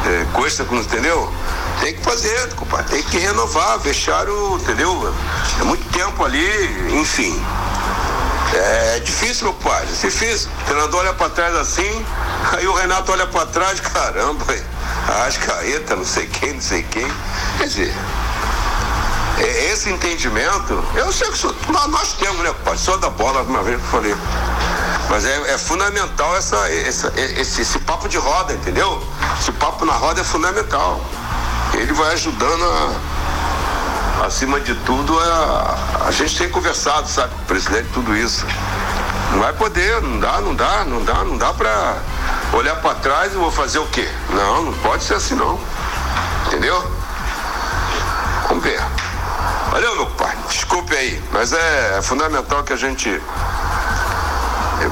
Speaker 9: é, Costa com entendeu? Tem que fazer, compadre, tem que renovar, vestiário, entendeu? É muito tempo ali, enfim. É difícil, meu pai, é difícil. O treinador olha pra trás assim, aí o Renato olha pra trás, caramba, Ascaeta, não sei quem, não sei quem. Quer dizer, é, esse entendimento, eu sei que sou, nós, temos, né, pai? Sou da bola, uma vez que eu falei. Mas é, é fundamental essa, essa- esse, esse papo de roda, entendeu? Esse papo na roda é fundamental. Ele vai ajudando a, acima de tudo, a, a gente tem conversado, sabe, com o presidente, tudo isso. Não vai poder, não dá, não dá, não dá, não dá pra olhar pra trás e vou fazer o quê? Não, não pode ser assim não. Entendeu? Vamos ver. Valeu, meu pai. Desculpe aí, mas é, é fundamental que a gente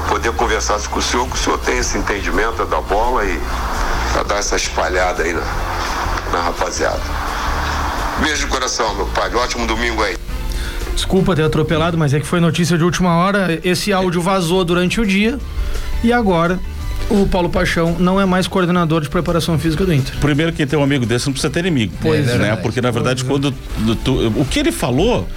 Speaker 9: poder conversar com o senhor, que o senhor tem esse entendimento da bola e pra dar essa espalhada aí na, na rapaziada. Beijo de coração, meu pai. Ótimo domingo aí.
Speaker 3: Desculpa ter atropelado, mas é que foi notícia de última hora. Esse áudio vazou durante o dia e agora o Paulo Paixão não é mais coordenador de preparação física do Inter.
Speaker 4: Primeiro, quem tem um amigo desse não precisa ter inimigo.
Speaker 3: Pois é.
Speaker 4: né? Porque, na verdade, quando tu- o que ele falou.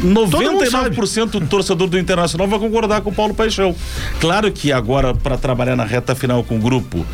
Speaker 4: 99% do torcedor do Internacional vai concordar com o Paulo Paixão. Claro que agora, para trabalhar na reta final com o grupo,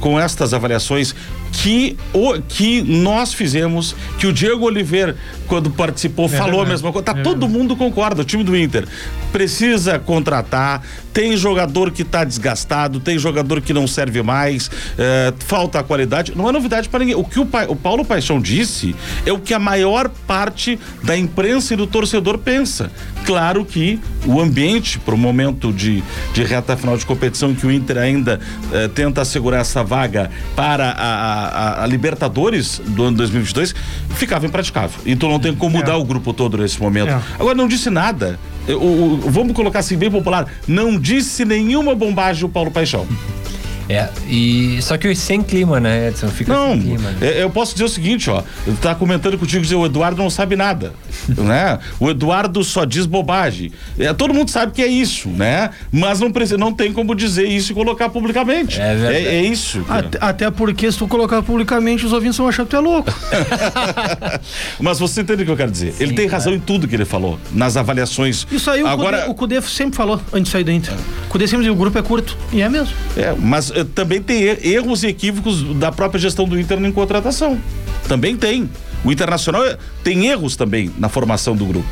Speaker 4: com estas avaliações que, o, que nós fizemos, que o Diego Oliveira, quando participou, falou a
Speaker 3: verdade.
Speaker 4: mesma coisa. Tá,
Speaker 3: É
Speaker 4: todo mundo concorda, o time do Inter precisa contratar, tem jogador que tá desgastado, tem jogador que não serve mais, eh, falta a qualidade. Não é novidade para ninguém. O que o, o Paulo Paixão disse é o que a maior parte da imprensa e do torcedor pensa. Claro que o ambiente para o momento de, de reta final de competição que o Inter ainda eh, tenta assegurar essa vaga para a, a- a Libertadores do ano 2022 ficava impraticável. Então não tem como mudar o grupo todo nesse momento.
Speaker 3: É.
Speaker 4: Agora não disse nada. Eu- o- vamos colocar assim bem popular. Não disse nenhuma bombagem o Paulo Paixão.
Speaker 2: É, e só que sem clima, né, Edson? Fica
Speaker 4: Não,
Speaker 2: sem clima. né?
Speaker 4: é- eu posso dizer o seguinte, ó. Eu tá comentando contigo dizer o Eduardo não sabe nada, né? O Eduardo só diz bobagem. É, todo mundo sabe que é isso, né? Mas não precisa, não tem como dizer isso e colocar publicamente.
Speaker 2: É verdade.
Speaker 4: É, é isso. cara.
Speaker 3: Até, até porque se tu colocar publicamente, os ouvintes vão achar que tu é louco.
Speaker 4: Mas você entende o que eu quero dizer? ele tem razão em tudo que ele falou, nas avaliações.
Speaker 3: Isso aí o,
Speaker 4: Agora,
Speaker 3: Cudê, o Cudê sempre falou antes de sair do Inter. O Cudê sempre dizia, o grupo é curto. E é mesmo.
Speaker 4: É, mas também tem er- erros e equívocos da própria gestão do Inter em contratação. Também tem. O Internacional eh, tem erros também na formação do grupo.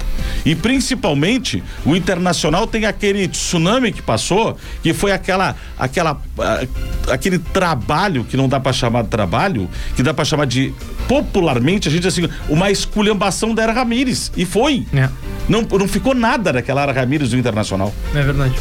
Speaker 4: E principalmente, o Internacional tem aquele tsunami que passou, que foi aquela aquela ah, aquele trabalho que não dá pra chamar de trabalho, que dá pra chamar de popularmente a gente assim, uma esculhambação da Era Ramires. E foi.
Speaker 3: É.
Speaker 4: Não, não ficou nada daquela Era Ramires do Internacional.
Speaker 3: É verdade.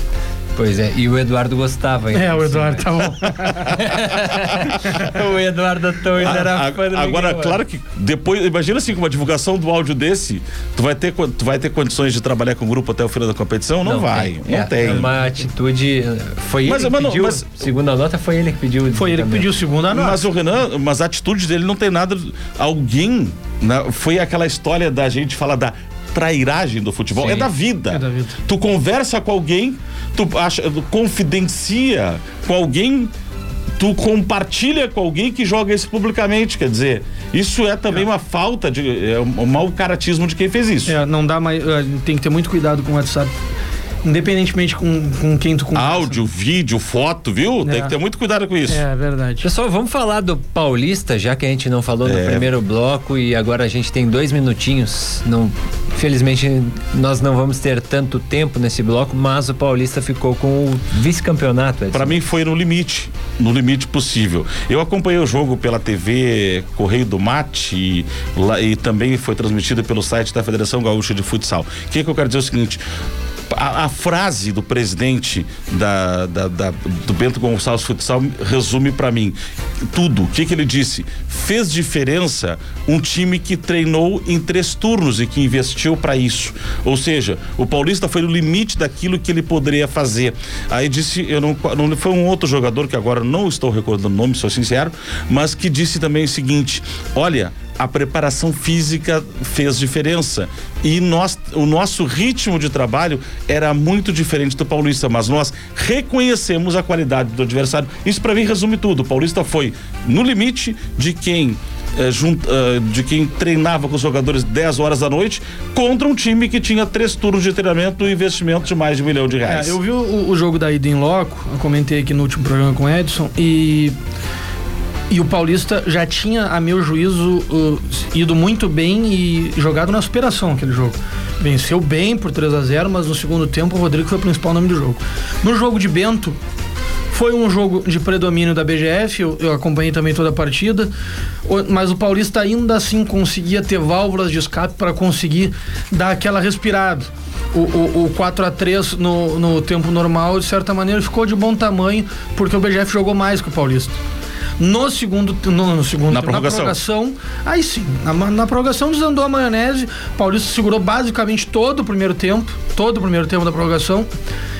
Speaker 2: Pois é, e o Eduardo gostava.
Speaker 3: É, o Eduardo tá bom.
Speaker 2: o Eduardo Torres era
Speaker 4: A-
Speaker 2: fã do
Speaker 4: Agora,
Speaker 2: Miguel,
Speaker 4: claro que depois, imagina assim, com uma divulgação do áudio desse, tu vai ter, tu vai ter condições de trabalhar com o grupo até o final da competição? Não, vai,
Speaker 2: tem.
Speaker 4: não
Speaker 2: É,
Speaker 4: tem.
Speaker 2: É uma atitude. Foi
Speaker 4: Mas,
Speaker 2: ele que pediu.
Speaker 4: mas-
Speaker 2: Segundo a nota, foi ele que pediu. o
Speaker 3: Foi ele que pediu segunda nota.
Speaker 4: Mas o Renan, mas a atitude dele não tem nada. Alguém. né, foi aquela história da gente fala da trairagem do futebol.
Speaker 2: Sim.
Speaker 4: É da vida.
Speaker 3: É da vida.
Speaker 4: Tu conversa com alguém, tu acha, tu confidencia com alguém. Tu compartilha com alguém que joga isso publicamente, quer dizer, isso é também uma falta de, é um mau caratismo de quem fez isso.
Speaker 3: É, não dá mais. é, Tem que ter muito cuidado com o WhatsApp. Independentemente com, com quem tu conversa.
Speaker 4: Áudio, vídeo, foto, viu? Tem
Speaker 3: É.
Speaker 4: que ter muito cuidado com isso.
Speaker 3: É verdade.
Speaker 2: Pessoal, vamos falar do Paulista, já que a gente não falou no
Speaker 4: É.
Speaker 2: primeiro bloco e agora a gente tem dois minutinhos. Não, felizmente nós não vamos ter tanto tempo nesse bloco, mas o Paulista ficou com o vice-campeonato. Edson.
Speaker 4: Pra mim foi no limite, no limite possível. Eu acompanhei o jogo pela TV Correio do Mate e, lá- e também foi transmitido pelo site da Federação Gaúcha de Futsal. O que, que eu quero dizer é o seguinte. A, a frase do presidente da, da- da- do Bento Gonçalves Futsal resume pra mim tudo. O que, que ele disse? Fez diferença um time que treinou em três turnos e que investiu pra isso. Ou seja, o Paulista foi no limite daquilo que ele poderia fazer. Aí disse, eu não, não foi um outro jogador que agora não estou recordando o nome, sou sincero, mas que disse também o seguinte: olha, a preparação física fez diferença e nós, o nosso ritmo de trabalho era muito diferente do Paulista, mas nós reconhecemos a qualidade do adversário. Isso para mim resume tudo. O Paulista foi no limite de quem jun- eh, de quem treinava com os jogadores 10 horas da noite contra um time que tinha três turnos de treinamento e investimento de mais de um milhão de reais.
Speaker 3: É, eu vi o, o jogo da ida em loco, eu comentei aqui no último programa com o Edson, e. E o Paulista já tinha, a meu juízo, uh, ido muito bem e jogado na superação aquele jogo. Venceu bem por 3 a 0 mas no segundo tempo o Rodrigo foi o principal nome do jogo. No jogo de Bento, foi um jogo de predomínio da BGF, eu, eu acompanhei também toda a partida, mas o Paulista ainda assim conseguia ter válvulas de escape para conseguir dar aquela respirada. O, o, o 4 a 3 no, no tempo normal, de certa maneira, ficou de bom tamanho, porque o BGF jogou mais que o Paulista. No segundo, no, no segundo
Speaker 4: Na
Speaker 3: tempo,
Speaker 4: prorrogação.
Speaker 3: prorrogação, aí sim, na, na prorrogação desandou a maionese, o Paulista segurou basicamente todo o primeiro tempo, todo o primeiro tempo da prorrogação.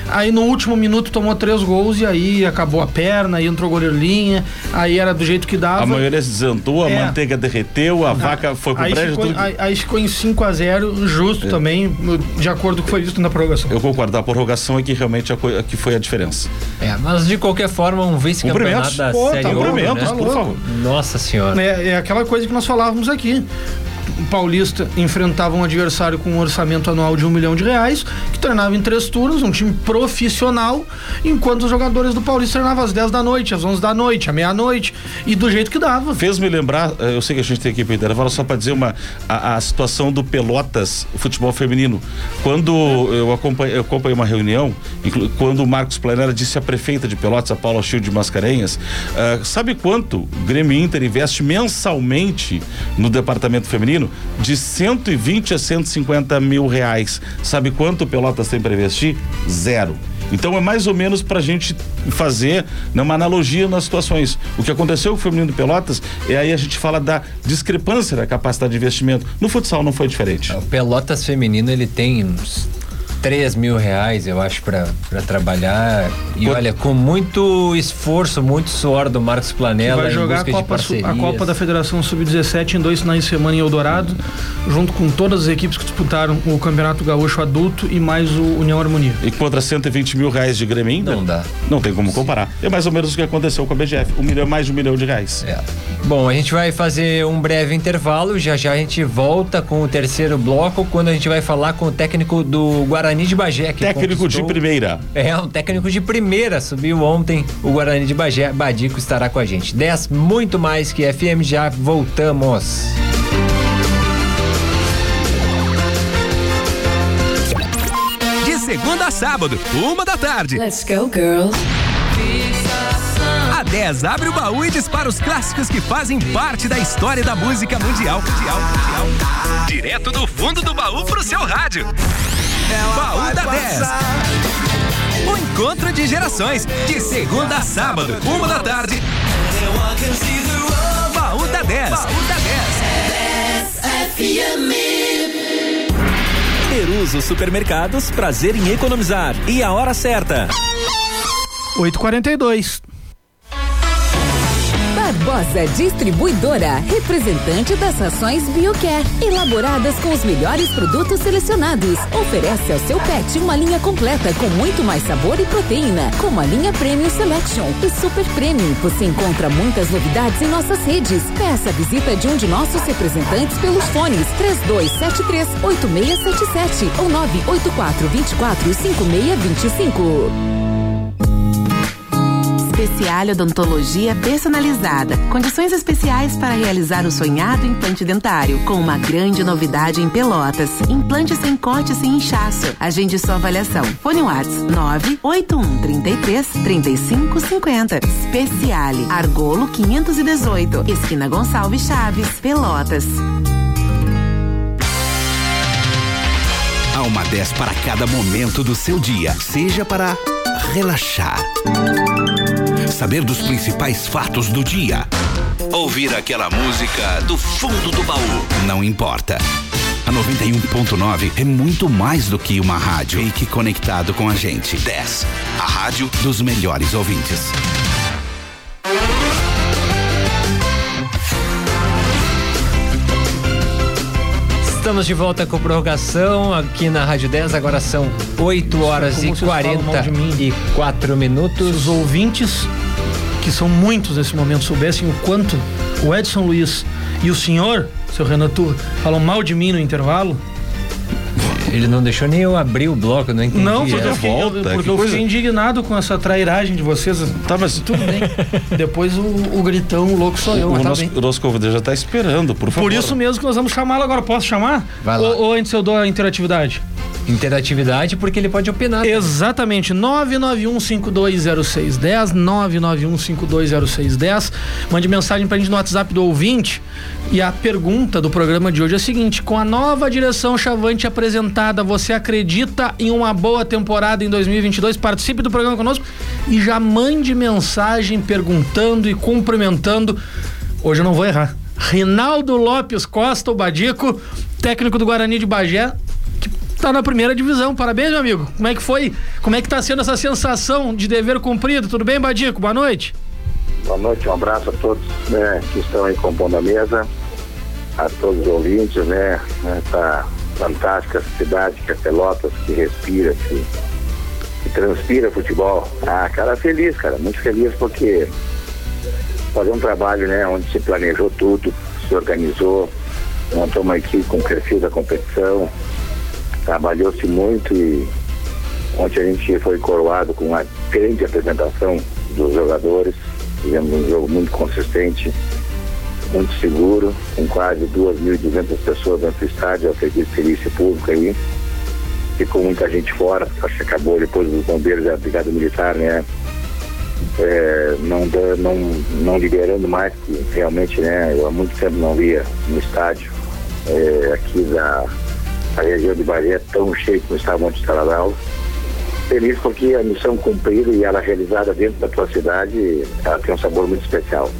Speaker 3: Aí no último minuto tomou três gols e aí acabou a perna, aí entrou o goleiro linha, aí era do jeito que dava.
Speaker 4: A maionese desandou, a
Speaker 3: É.
Speaker 4: manteiga derreteu, a vaca foi pro
Speaker 3: aí
Speaker 4: prédio.
Speaker 3: ficou,
Speaker 4: tudo-
Speaker 3: aí, aí ficou em 5 a 0
Speaker 4: É.
Speaker 3: justo também, de acordo com o que foi visto na prorrogação.
Speaker 4: Eu concordo, a prorrogação é que realmente a, a que foi a diferença.
Speaker 2: É, mas de qualquer forma, um vice-campeonato da
Speaker 3: Pô,
Speaker 2: Série
Speaker 3: tá
Speaker 2: Ouro, né?
Speaker 4: Por favor.
Speaker 2: Nossa senhora.
Speaker 3: É, é aquela coisa que nós falávamos aqui. Paulista enfrentava um adversário com um orçamento anual de um milhão de reais, que treinava em três turnos, um time profissional, enquanto os jogadores do Paulista treinavam às 10 da noite, às 11 da noite, à meia-noite, e do jeito que dava.
Speaker 4: Fez me lembrar, eh, eu sei que a gente tem aqui para intervalo, só para dizer uma a, a situação do Pelotas, futebol feminino. Quando eu acompanhei, eu acompanhei uma reunião, quando o Marcos Planera disse à prefeita de Pelotas, a Paula Chil de Mascarenhas, ah, sabe quanto o Grêmio Inter investe mensalmente no departamento feminino? De 120 a 150 mil reais. Sabe quanto Pelotas tem para investir? Zero. Então é mais ou menos para a gente fazer né, uma analogia nas situações. O que aconteceu com o feminino Pelotas é aí a gente fala da discrepância da capacidade de investimento. No futsal não foi diferente.
Speaker 2: O Pelotas feminino ele tem uns 3 mil reais, eu acho, pra, pra trabalhar. E olha, com muito esforço, muito suor do Marcos Planella
Speaker 3: vai
Speaker 2: em
Speaker 3: jogar a Copa, a. Copa da Federação Sub-17 em dois finais de semana em Eldorado, junto com todas as equipes que disputaram o Campeonato Gaúcho Adulto e mais o União Harmonia.
Speaker 4: E contra 120 mil reais de Grêmio Inter,
Speaker 2: Não dá.
Speaker 4: Não tem como comparar. É mais ou menos o que aconteceu com a BGF. Um milhão, mais de um milhão de reais.
Speaker 2: É. Bom, a gente vai fazer um breve intervalo, já já a gente volta com o terceiro bloco, quando a gente vai falar com o técnico do Guarani de Bagé. Que
Speaker 4: Técnico de primeira.
Speaker 2: É, um técnico de primeira, subiu ontem o Guarani de Bagé, Badico estará com a gente. 10, muito mais que FM, já voltamos.
Speaker 1: De segunda a sábado, uma da tarde.
Speaker 10: Let's go, girls.
Speaker 1: A 10 abre o baú e dispara os clássicos que fazem parte da história da música mundial. mundial, mundial. Direto do fundo do baú pro seu rádio. Baú da 10. O encontro de gerações, de segunda a sábado, uma da tarde. Baú da 10. Baú da
Speaker 10: 10.
Speaker 7: Peruso Supermercados, prazer em economizar. E a hora certa.
Speaker 3: 8h42.
Speaker 11: Barbosa Distribuidora, representante das rações BioCare, elaboradas com os melhores produtos selecionados. Oferece ao seu pet uma linha completa com muito mais sabor e proteína, como a linha Premium Selection e Super Premium. Você encontra muitas novidades em nossas redes. Peça a visita de um de nossos representantes pelos fones 3273 8677 ou 984 24 5625.
Speaker 12: Especial Odontologia Personalizada. Condições especiais para realizar o sonhado implante dentário, com uma grande novidade em Pelotas. Implante sem corte sem inchaço. Agende sua avaliação. Fone Whats 981 33 35 50. Speciale. Argolo 518. Esquina Gonçalves Chaves, Pelotas.
Speaker 13: Há uma 10 para cada momento do seu dia, seja para relaxar saber dos principais fatos do dia. Ouvir aquela música do fundo do baú. Não importa. A 91.9 é muito mais do que uma rádio. Fique conectado com a gente. 10. A rádio dos melhores ouvintes.
Speaker 2: Estamos de volta com prorrogação aqui na Rádio 10. Agora são 8 horas e 44 minutos.
Speaker 3: Os ouvintes, que são muitos nesse momento, soubessem o quanto o Edson Luiz e o senhor, seu Renato, falam mal de mim no intervalo,
Speaker 2: ele não deixou nem eu abrir o bloco, não entendi.
Speaker 3: Não, porque, eu fiquei, volta, porque eu fiquei indignado com essa trairagem de vocês.
Speaker 4: Tá, mas
Speaker 3: tudo bem. Depois o, o gritão o louco sou eu.
Speaker 4: O,
Speaker 3: tá
Speaker 4: nosso, o nosso convidado já está esperando, por favor.
Speaker 3: Por isso mesmo que nós vamos chamá-lo agora. Posso chamar?
Speaker 2: Vai lá.
Speaker 3: Ou, ou antes eu dou a interatividade?
Speaker 2: Interatividade porque ele pode opinar.
Speaker 3: Exatamente. 991520610, 991520610. Mande mensagem pra gente no WhatsApp do ouvinte. E a pergunta do programa de hoje é a seguinte: com a nova direção Chavante apresentada, você acredita em uma boa temporada em 2022? Participe do programa conosco e já mande mensagem perguntando e cumprimentando. Hoje eu não vou errar. Rinaldo Lopes Costa, o Badico, técnico do Guarani de Bagé, tá na primeira divisão. Parabéns, meu amigo. Como é que foi? Como é que tá sendo essa sensação de dever cumprido? Tudo bem, Badico? Boa noite.
Speaker 14: Boa noite, um abraço a todos né, que estão aí compondo a mesa, a todos os ouvintes, né? Essa fantástica cidade que é Pelotas, que respira, que, que transpira futebol. Ah, cara, feliz, cara, muito feliz porque fazer um trabalho, né, onde se planejou tudo, se organizou, montou uma equipe com perfil da competição, trabalhou-se muito e ontem a gente foi coroado com uma grande apresentação dos jogadores. Tivemos um jogo muito consistente, muito seguro, com quase 2.200 pessoas dentro do estádio, eu acredito que serviço público aí. Ficou muita gente fora, acho que acabou depois dos bombeiros da Brigada Militar, né? É, não, não, não liberando mais, que realmente, né, eu há muito tempo não via no estádio é, aqui da, a região de Bahia é tão cheia como está Monte Taradal. Feliz porque a missão cumprida e ela realizada dentro da tua cidade, ela tem um sabor muito especial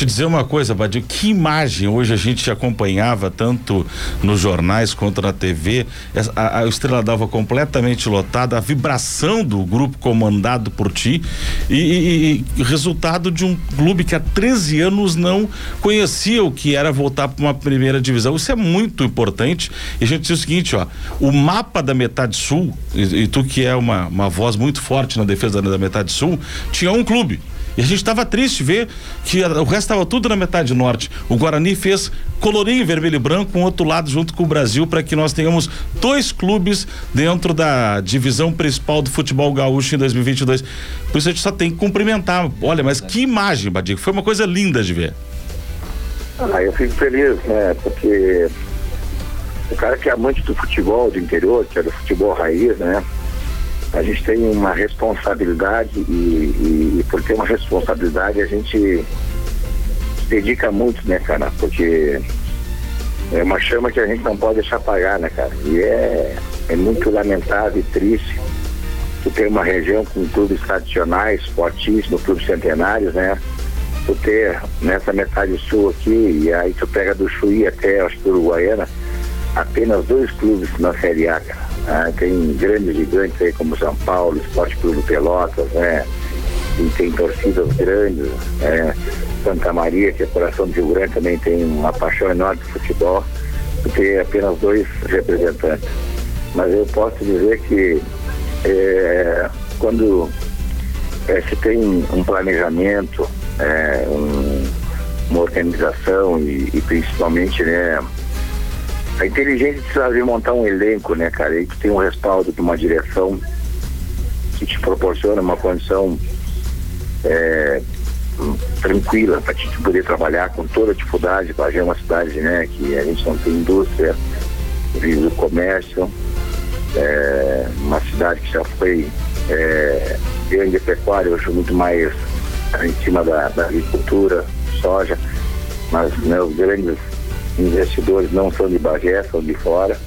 Speaker 4: te dizer uma coisa, Badio, que imagem hoje a gente acompanhava tanto nos jornais quanto na TV, a, a Estrela d'Alva completamente lotada, a vibração do grupo comandado por ti e, e, e, resultado de um clube que há 13 anos não conhecia o que era voltar para uma primeira divisão. Isso é muito importante. E a gente diz o seguinte, ó, o mapa da metade sul, e, e tu que é uma, uma voz muito forte na defesa da, da metade sul, tinha um clube e a gente estava triste ver que o resto estava tudo na metade norte. O Guarani fez colorinho vermelho e branco com outro lado junto com o Brasil para que nós tenhamos dois clubes dentro da divisão principal do futebol gaúcho em 2022. Por isso a gente só tem que cumprimentar. Olha, mas que imagem, Badico. Foi uma coisa linda de ver.
Speaker 14: Ah, eu fico feliz, né? Porque o cara que é amante do futebol do interior, que é do futebol raiz, né? A gente tem uma responsabilidade e, e, e, por ter uma responsabilidade a gente se dedica muito, né, cara? Porque é uma chama que a gente não pode deixar apagar, né, cara? E é, é muito lamentável e triste tu tem uma região com clubes tradicionais, fortíssimos, clubes centenários, né? Tu ter nessa metade sul aqui, e aí tu pega do Chuí até acho que Uruguaiana, apenas dois clubes na Série A, cara. Ah, tem grandes gigantes aí como São Paulo, Esporte Clube Pelotas, né? E tem torcidas grandes, né? Santa Maria, que é coração de Rio Grande, também tem uma paixão enorme por futebol, ter apenas dois representantes. Mas eu posso dizer que é, quando é, se tem um planejamento, é, um, uma organização e, e, principalmente né, a inteligência de montar um elenco, né, cara, e que tem um respaldo de uma direção que te proporciona uma condição é, tranquila para gente poder trabalhar com toda a dificuldade. Bagé é uma cidade né, que a gente não tem indústria, vive do comércio, é uma cidade que já foi é, grande pecuária, hoje muito mais em cima da, da agricultura, soja, mas né, os grandes investidores não são de Bagé, são de fora.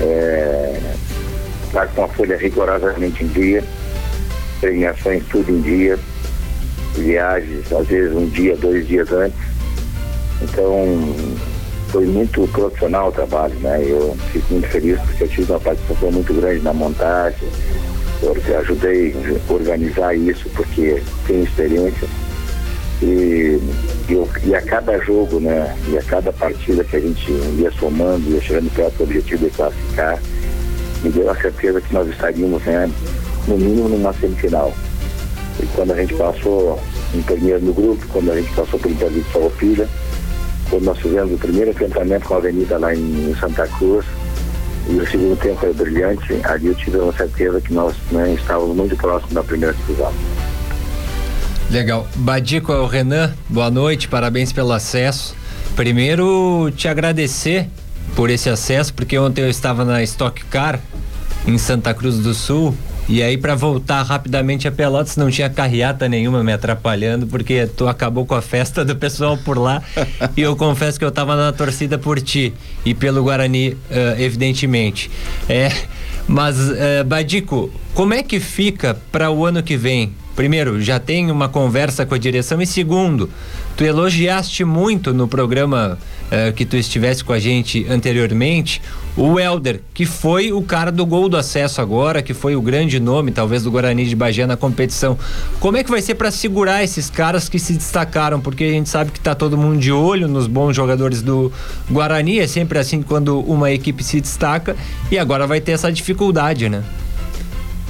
Speaker 14: É, tá com a folha rigorosamente em dia, premiações tudo em dia, viagens às vezes um dia, dois dias antes. Então foi muito profissional o trabalho, né? Eu fico muito feliz porque eu tive uma participação muito grande na montagem, porque ajudei a organizar isso porque tenho experiência. E, eu, e a cada jogo, né? E a cada partida que a gente ia somando, ia chegando perto do objetivo de classificar, me deu a certeza que nós estaríamos, né? No mínimo numa semifinal. E quando a gente passou em primeiro no grupo, quando a gente passou pelo Intervito Farroupilha, quando nós fizemos o primeiro enfrentamento com a Avenida lá em, Santa Cruz, e o segundo tempo foi brilhante, ali eu tive uma certeza que nós né, estávamos muito próximos da primeira divisão.
Speaker 2: Legal. Badico é o Renan, boa noite, parabéns pelo acesso. Primeiro, te agradecer por esse acesso, porque ontem eu estava na Stock Car em Santa Cruz do Sul e aí, para voltar rapidamente a Pelotas, não tinha carreata nenhuma me atrapalhando, porque tu acabou com a festa do pessoal por lá. e eu confesso que eu tava na torcida por ti e pelo Guarani, uh, evidentemente. É, mas, uh, Badico, como é que fica para o ano que vem? Primeiro, já tem uma conversa com a direção e segundo, tu elogiaste muito no programa uh, que tu estivesse com a gente anteriormente o Helder, que foi o cara do gol do acesso agora, que foi o grande nome, talvez, do Guarani de Bagé na competição. Como é que vai ser para segurar esses caras que se destacaram? Porque a gente sabe que tá todo mundo de olho nos bons jogadores do Guarani, é sempre assim quando uma equipe se destaca e agora vai ter essa dificuldade, né?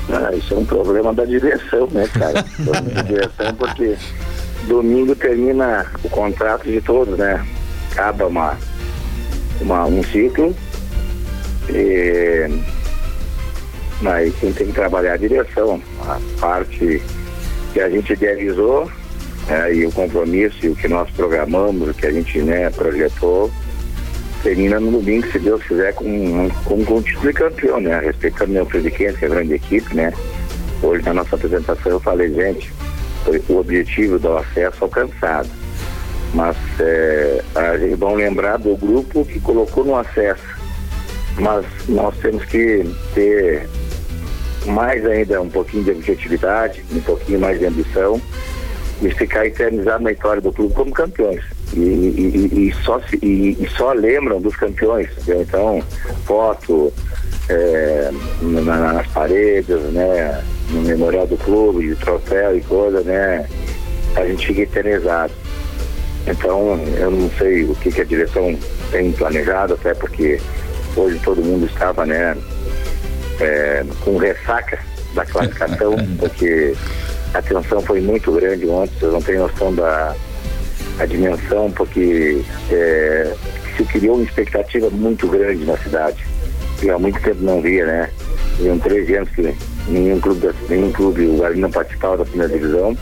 Speaker 14: Ah, isso é um problema da direção, né, cara? problema da direção porque domingo termina o contrato de todos, né? Acaba uma, uma, um ciclo e, mas quem tem que trabalhar é a direção, a parte que a gente idealizou é, e o compromisso e o que nós programamos, o que a gente né, projetou, termina no domingo, se Deus quiser, com, com, um título de campeão, né? Respeitando o meu Frederiquense, que é grande equipe, né? Hoje na nossa apresentação eu falei, gente, foi o objetivo do acesso alcançado. Mas é, a gente vão lembrar do grupo que colocou no acesso mas nós temos que ter mais ainda um pouquinho de objetividade, um pouquinho mais de ambição e ficar eternizado na história do clube como campeões. E, e, e, e só, se, e, só lembram dos campeões. Entendeu? Então, foto é, na, nas paredes, né, no memorial do clube, de troféu e coisa, né, a gente fica eternizado. Então, eu não sei o que, que a direção tem planejado, até porque Hoje todo mundo estava, né, é, com ressaca da classificação, porque a tensão foi muito grande ontem, vocês não têm noção da a dimensão, porque é, se criou uma expectativa muito grande na cidade. E há muito tempo não via, né? Iam 13 anos que nenhum clube, nenhum clube, o Guarani não participava da primeira divisão.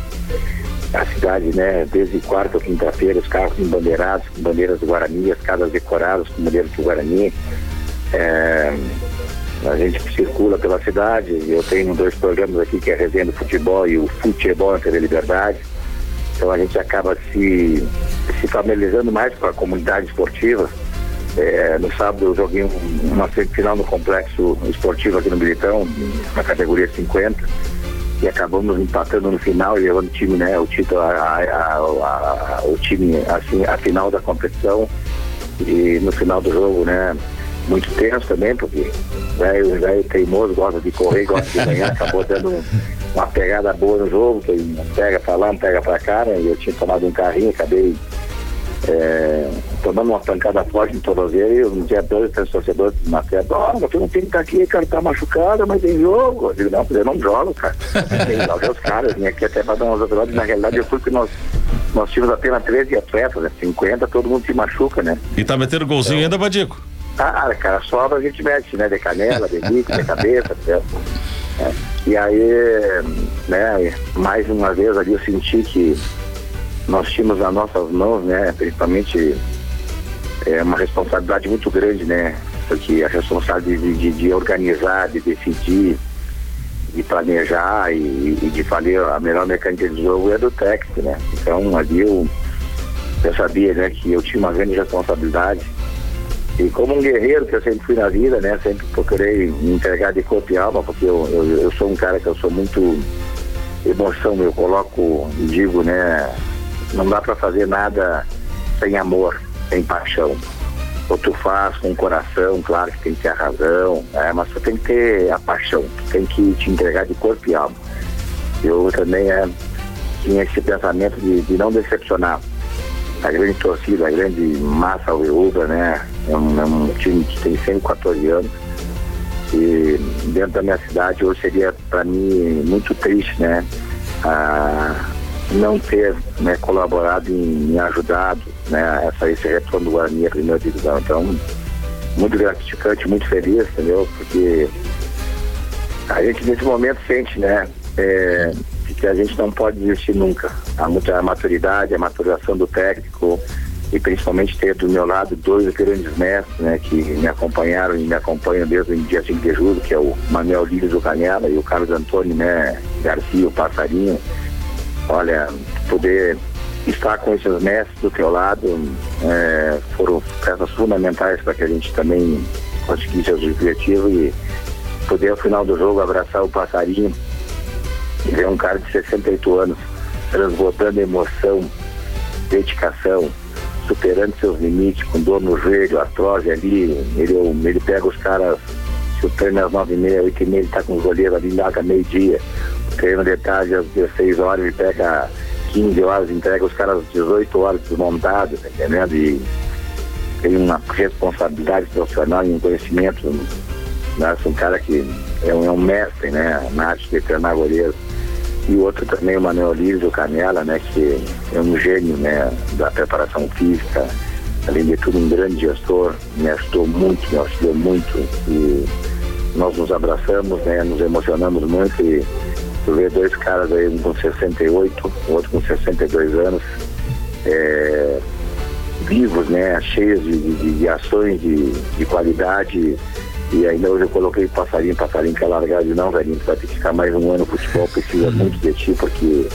Speaker 14: A cidade, né, desde quarta ou quinta-feira, os carros embandeirados, com bandeiras do Guarani, as casas decoradas com bandeiras do Guarani. É, a gente circula pela cidade, eu tenho dois programas aqui que é a Resenha do Futebol e o Futebol na TV Liberdade. Então a gente acaba se, se familiarizando mais com a comunidade esportiva É, no sábado eu joguei um, uma semifinal no complexo esportivo aqui no Militão, na categoria 50, e acabamos empatando no final e levando o time, né, o título, a, a, a, o time, assim, a final da competição. E no final do jogo, né, muito tenso também, porque velho, velho teimoso, gosta de correr, gosta de ganhar, acabou dando uma pegada boa no jogo, que pega pra lá, não pega pra cá, né? E eu tinha tomado um carrinho, acabei é, tomando uma pancada forte no tornozelo e um dia dois, três torcedores na festa, ó, tu não tem que estar aqui, cara, tá machucado, mas tem jogo. Eu digo, não, eu não jogo, cara. tem que jogar os caras, vim aqui até pra dar umas autoridades. Na realidade, eu fui que nós, nós tínhamos apenas 13 atletas, né? 50, todo mundo se machuca, né?
Speaker 4: E tá metendo golzinho então, ainda, Badico?
Speaker 14: Ah, cara, sobra a gente mete, né? De canela, de bico, de cabeça, né? É. E aí, né, mais uma vez ali eu senti que nós tínhamos nas nossas mãos, né, principalmente é, uma responsabilidade muito grande, né? Porque a responsabilidade de, de, de organizar, de decidir, de planejar e, e, de fazer a melhor mecânica de jogo é do técnico, né? Então ali eu, eu sabia né, que eu tinha uma grande responsabilidade e como um guerreiro que eu sempre fui na vida, né? Sempre procurei me entregar de corpo e alma, porque eu, eu, eu sou um cara que eu sou muito emoção, eu coloco, digo, né? Não dá para fazer nada sem amor, sem paixão. Ou tu faz com o coração, claro que tem que ter a razão, é, mas tu tem que ter a paixão, tu tem que te entregar de corpo e alma. Eu também é, tinha esse pensamento de, de não decepcionar a grande torcida, a grande massa alveúva, né? É um, é um, time que tem 114 anos. E dentro da minha cidade hoje seria para mim muito triste, né? Ah, não ter né, colaborado em me ajudado, né? Essa, esse retorno do Guarani à primeira divisão. Então, muito gratificante, muito feliz, entendeu? Porque a gente nesse momento sente, né? É, que a gente não pode desistir nunca. Há muita maturidade, a maturação do técnico e principalmente ter do meu lado dois grandes mestres, né, que me acompanharam e me acompanham desde o dia 5 de julho, que é o Manuel Lírios do Canela e o Carlos Antônio, né, Garcia, o Passarinho. Olha, poder estar com esses mestres do teu lado é, foram peças fundamentais para que a gente também conseguisse os objetivos e poder ao final do jogo abraçar o passarinho é um cara de 68 anos, transbordando emoção, dedicação, superando seus limites, com dor no joelho, artrose ali. Ele, ele pega os caras, se o treino é às 9h30, 8h30, ele tá com os goleiros ali, larga meio-dia. O treino de tarde às 16 horas, ele pega 15 horas, entrega os caras às 18 horas desmontados, tá entendendo? E tem uma responsabilidade profissional e um conhecimento. Né? Um cara que é um, é um mestre, né? Na arte de treinar goleiros e outro também, o Manuel Lírio Canela, né, que é um gênio né, da preparação física, além de tudo um grande gestor, me ajudou muito, me auxiliou muito. E nós nos abraçamos, né, nos emocionamos muito. E eu ver dois caras aí, um com 68, o outro com 62 anos, é, vivos, né, cheios de, de, de ações de, de qualidade e ainda hoje eu coloquei passarinho, passarinho que é largado e não, velhinho, tu vai ter que ficar mais um ano no futebol, precisa muito de ti, porque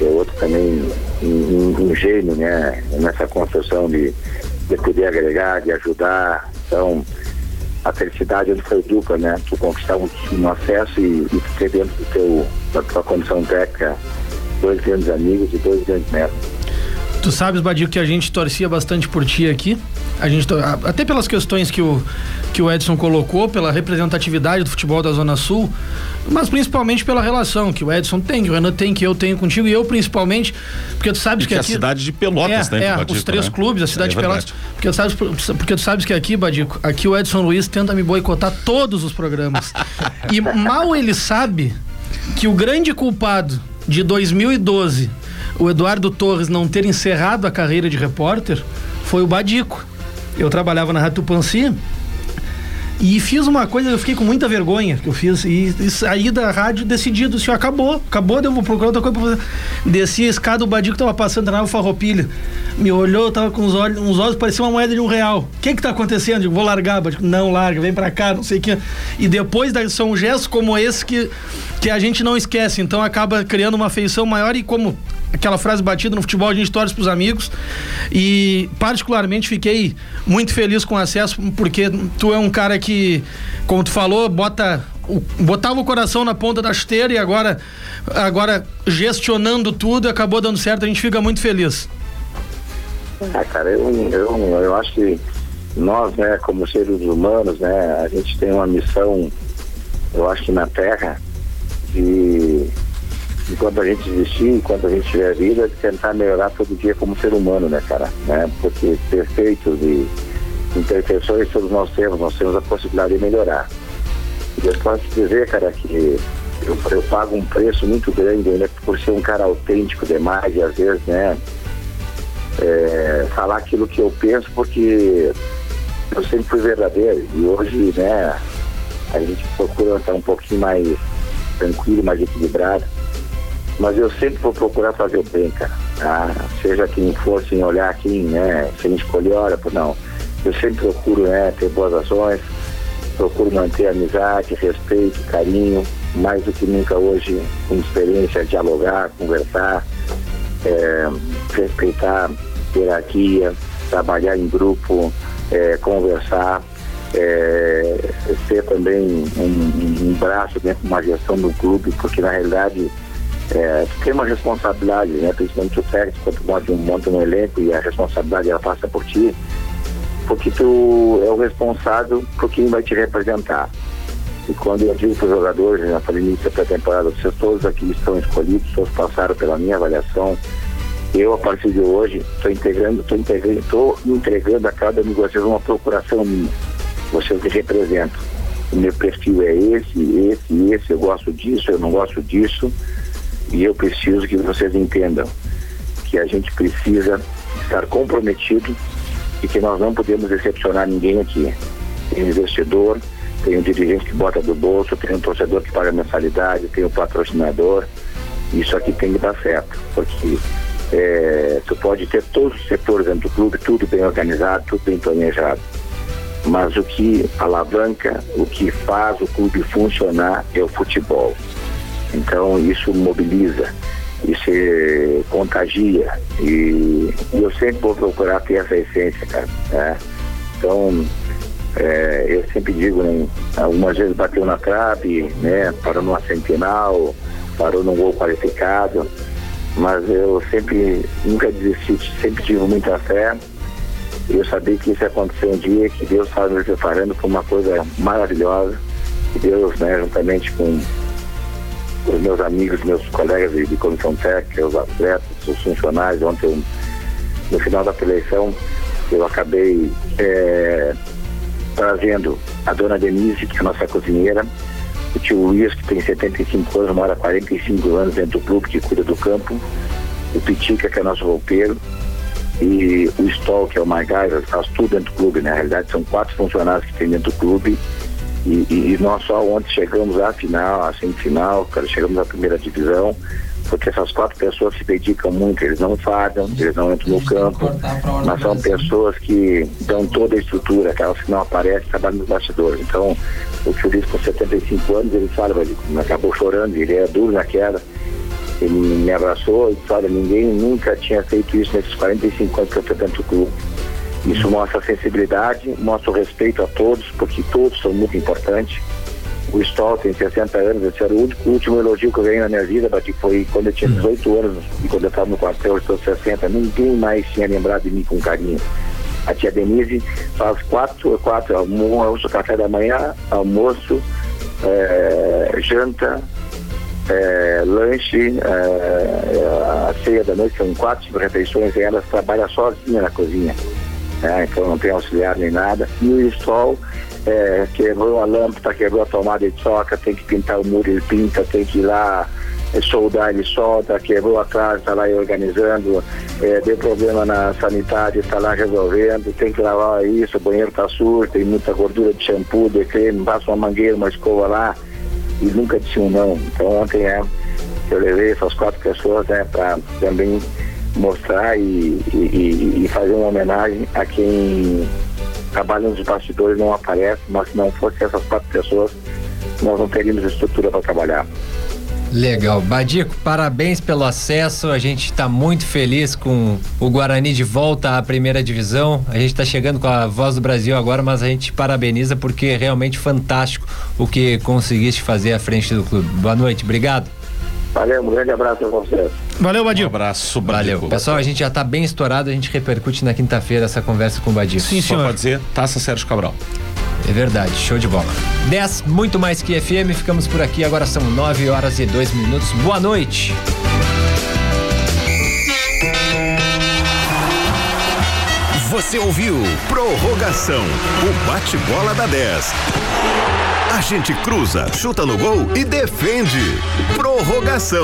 Speaker 14: é outro também um, um, um gênio, né? Nessa construção de, de poder agregar, de ajudar. Então, a felicidade foi dupla, né? Tu conquistar um, um acesso e, e ter dentro do teu, da tua condição técnica dois grandes amigos e dois grandes netos.
Speaker 3: Tu sabes, Badio, que a gente torcia bastante por ti aqui. A gente até pelas questões que o que o Edson colocou, pela representatividade do futebol da Zona Sul, mas principalmente pela relação que o Edson tem, que o Renan tem, que eu tenho contigo e eu principalmente, porque tu sabes e que, que aqui
Speaker 4: a cidade de Pelotas,
Speaker 3: é,
Speaker 4: né?
Speaker 3: É, Badico, os três né? clubes, a cidade é, de Pelotas. Porque tu, sabes, porque tu sabes que aqui, Badico, aqui o Edson Luiz tenta me boicotar todos os programas. e mal ele sabe que o grande culpado de 2012 o Eduardo Torres não ter encerrado a carreira de repórter foi o Badico. Eu trabalhava na Rádio Tupanci e fiz uma coisa, eu fiquei com muita vergonha que eu fiz. E, e saí da rádio decidido, assim, acabou, acabou, eu vou procurar outra coisa pra fazer. Desci a escada, o Badico tava passando na farroupilha. Me olhou, tava com os olhos, uns olhos, parecia uma moeda de um real. O que que tá acontecendo? Digo, vou largar, Badico. Não, larga, vem pra cá, não sei o que. E depois são gestos como esse que, que a gente não esquece. Então acaba criando uma afeição maior e como aquela frase batida no futebol, a gente torce pros amigos. E particularmente fiquei muito feliz com o acesso, porque tu é um cara que, como tu falou, bota botava o coração na ponta da chuteira e agora, agora gestionando tudo, acabou dando certo, a gente fica muito feliz.
Speaker 14: Ah, cara, eu, eu, eu acho que nós, né, como seres humanos, né, a gente tem uma missão, eu acho que na Terra, de enquanto a gente existir, enquanto a gente tiver vida, de tentar melhorar todo dia como ser humano, né, cara? Né? Porque defeitos e imperfeições todos nós temos, nós temos a possibilidade de melhorar. E eu posso dizer, cara, que eu, eu pago um preço muito grande né, por ser um cara autêntico demais e às vezes, né, é, falar aquilo que eu penso porque eu sempre fui verdadeiro e hoje, né, a gente procura estar um pouquinho mais tranquilo, mais equilibrado. Mas eu sempre vou procurar fazer o bem, cara. Ah, seja quem for, sem olhar quem, né, sem escolher, olha, não. Eu sempre procuro, né, ter boas ações, procuro manter amizade, respeito, carinho, mais do que nunca hoje, com experiência, dialogar, conversar, é, respeitar hierarquia, trabalhar em grupo, é, conversar, é, ser também um, um, braço dentro de uma gestão do clube, porque na realidade é, tem uma responsabilidade, né? principalmente o técnico, quando monta um, elenco e a responsabilidade ela passa por ti, porque tu é o responsável por quem vai te representar. E quando eu digo para os jogadores, já falei início da pré-temporada, vocês todos aqui estão escolhidos, todos passaram pela minha avaliação, eu, a partir de hoje, estou integrando, estou integrando, estou entregando a cada um de vocês uma procuração minha. Vocês me representam. O meu perfil é esse, esse, esse, eu gosto disso, eu não gosto disso. E eu preciso que vocês entendam que a gente precisa estar comprometido e que nós não podemos decepcionar ninguém aqui. Tem investidor, tem um dirigente que bota do bolso, tem um torcedor que paga mensalidade, tem um patrocinador. Isso aqui tem que dar certo, porque é, tu pode ter todos os setores dentro do clube, tudo bem organizado, tudo bem planejado. Mas o que alavanca, o que faz o clube funcionar é o futebol. Então isso mobiliza, isso contagia. E, eu sempre vou procurar ter essa essência, cara. Né? Então, é, eu sempre digo, né, algumas vezes bateu na trave, né, parou numa centenal, parou num gol qualificado, mas eu sempre, nunca desisti, sempre tive muita fé. Eu sabia que isso ia acontecer um dia, que Deus estava me preparando para uma coisa maravilhosa. Que Deus, né, juntamente com os meus amigos, meus colegas de, de comissão técnica, os atletas, os funcionários, ontem no final da eleição eu acabei é, trazendo a dona Denise, que é a nossa cozinheira, o tio Luiz, que tem 75 anos, mora 45 anos dentro do clube, que cuida do campo, o Pitica, que é nosso roupeiro, e o Stoll, que é o MacGyver, faz tudo dentro do clube. Né? Na realidade, são quatro funcionários que tem dentro do clube. E, e, nós só ontem chegamos à final, à semifinal, cara, chegamos à primeira divisão porque essas quatro pessoas se dedicam muito, eles não falham, eles não entram no campo, mas são pessoas que dão toda a estrutura, aquelas que não aparecem, trabalham nos bastidores. Então, o Luiz com 75 anos, ele fala, ele acabou chorando, ele é duro na queda, ele me abraçou e disse, olha, ninguém nunca tinha feito isso nesses 45 anos que eu estou dentro do clube. Isso mostra sensibilidade, mostra o respeito a todos, porque todos são muito importantes o Stoll tem 60 anos, esse era o último, o último elogio que eu ganhei na minha vida, que foi quando eu tinha 18 uhum. anos e quando eu estava no quartel, eu estou 60. Ninguém mais tinha lembrado de mim com carinho. A tia Denise faz quatro, quatro almoço, café da manhã, almoço, é, janta, é, lanche, é, a ceia da noite, são quatro refeições e elas trabalham sozinha na cozinha. Né? Então não tem auxiliar nem nada. E o sol é, quebrou a lâmpada, quebrou a tomada de toca, tem que pintar o muro, ele pinta, tem que ir lá é, soldar, ele solda, quebrou a casa, está lá organizando, é, deu problema na sanitária, está lá resolvendo, tem que lavar isso, o banheiro está sujo, tem muita gordura de shampoo, de creme, passa uma mangueira, uma escova lá, e nunca disse um não. Então ontem é, eu levei essas quatro pessoas né, para também mostrar e, e, e fazer uma homenagem a quem trabalha nos bastidores não aparece, mas se não fosse essas quatro pessoas, nós não teríamos estrutura para trabalhar.
Speaker 2: Legal. Badico, parabéns pelo acesso. A gente está muito feliz com o Guarani de volta à primeira divisão. A gente está chegando com a voz do Brasil agora, mas a gente parabeniza porque é realmente fantástico o que conseguiste fazer à frente do clube. Boa noite, obrigado.
Speaker 14: Valeu, um grande abraço a vocês.
Speaker 3: Valeu, Badio.
Speaker 4: Um abraço,
Speaker 2: Valeu. Pessoal, a gente já está bem estourado, a gente repercute na quinta-feira essa conversa com o Badio.
Speaker 3: Sim,
Speaker 4: Só
Speaker 3: senhor.
Speaker 4: pode dizer, taça Sérgio Cabral.
Speaker 2: É verdade, show de bola. 10, muito mais que FM, ficamos por aqui, agora são 9 horas e 2 minutos. Boa noite.
Speaker 7: Você ouviu Prorrogação, o bate-bola da 10. A gente cruza, chuta no gol e defende. Prorrogação.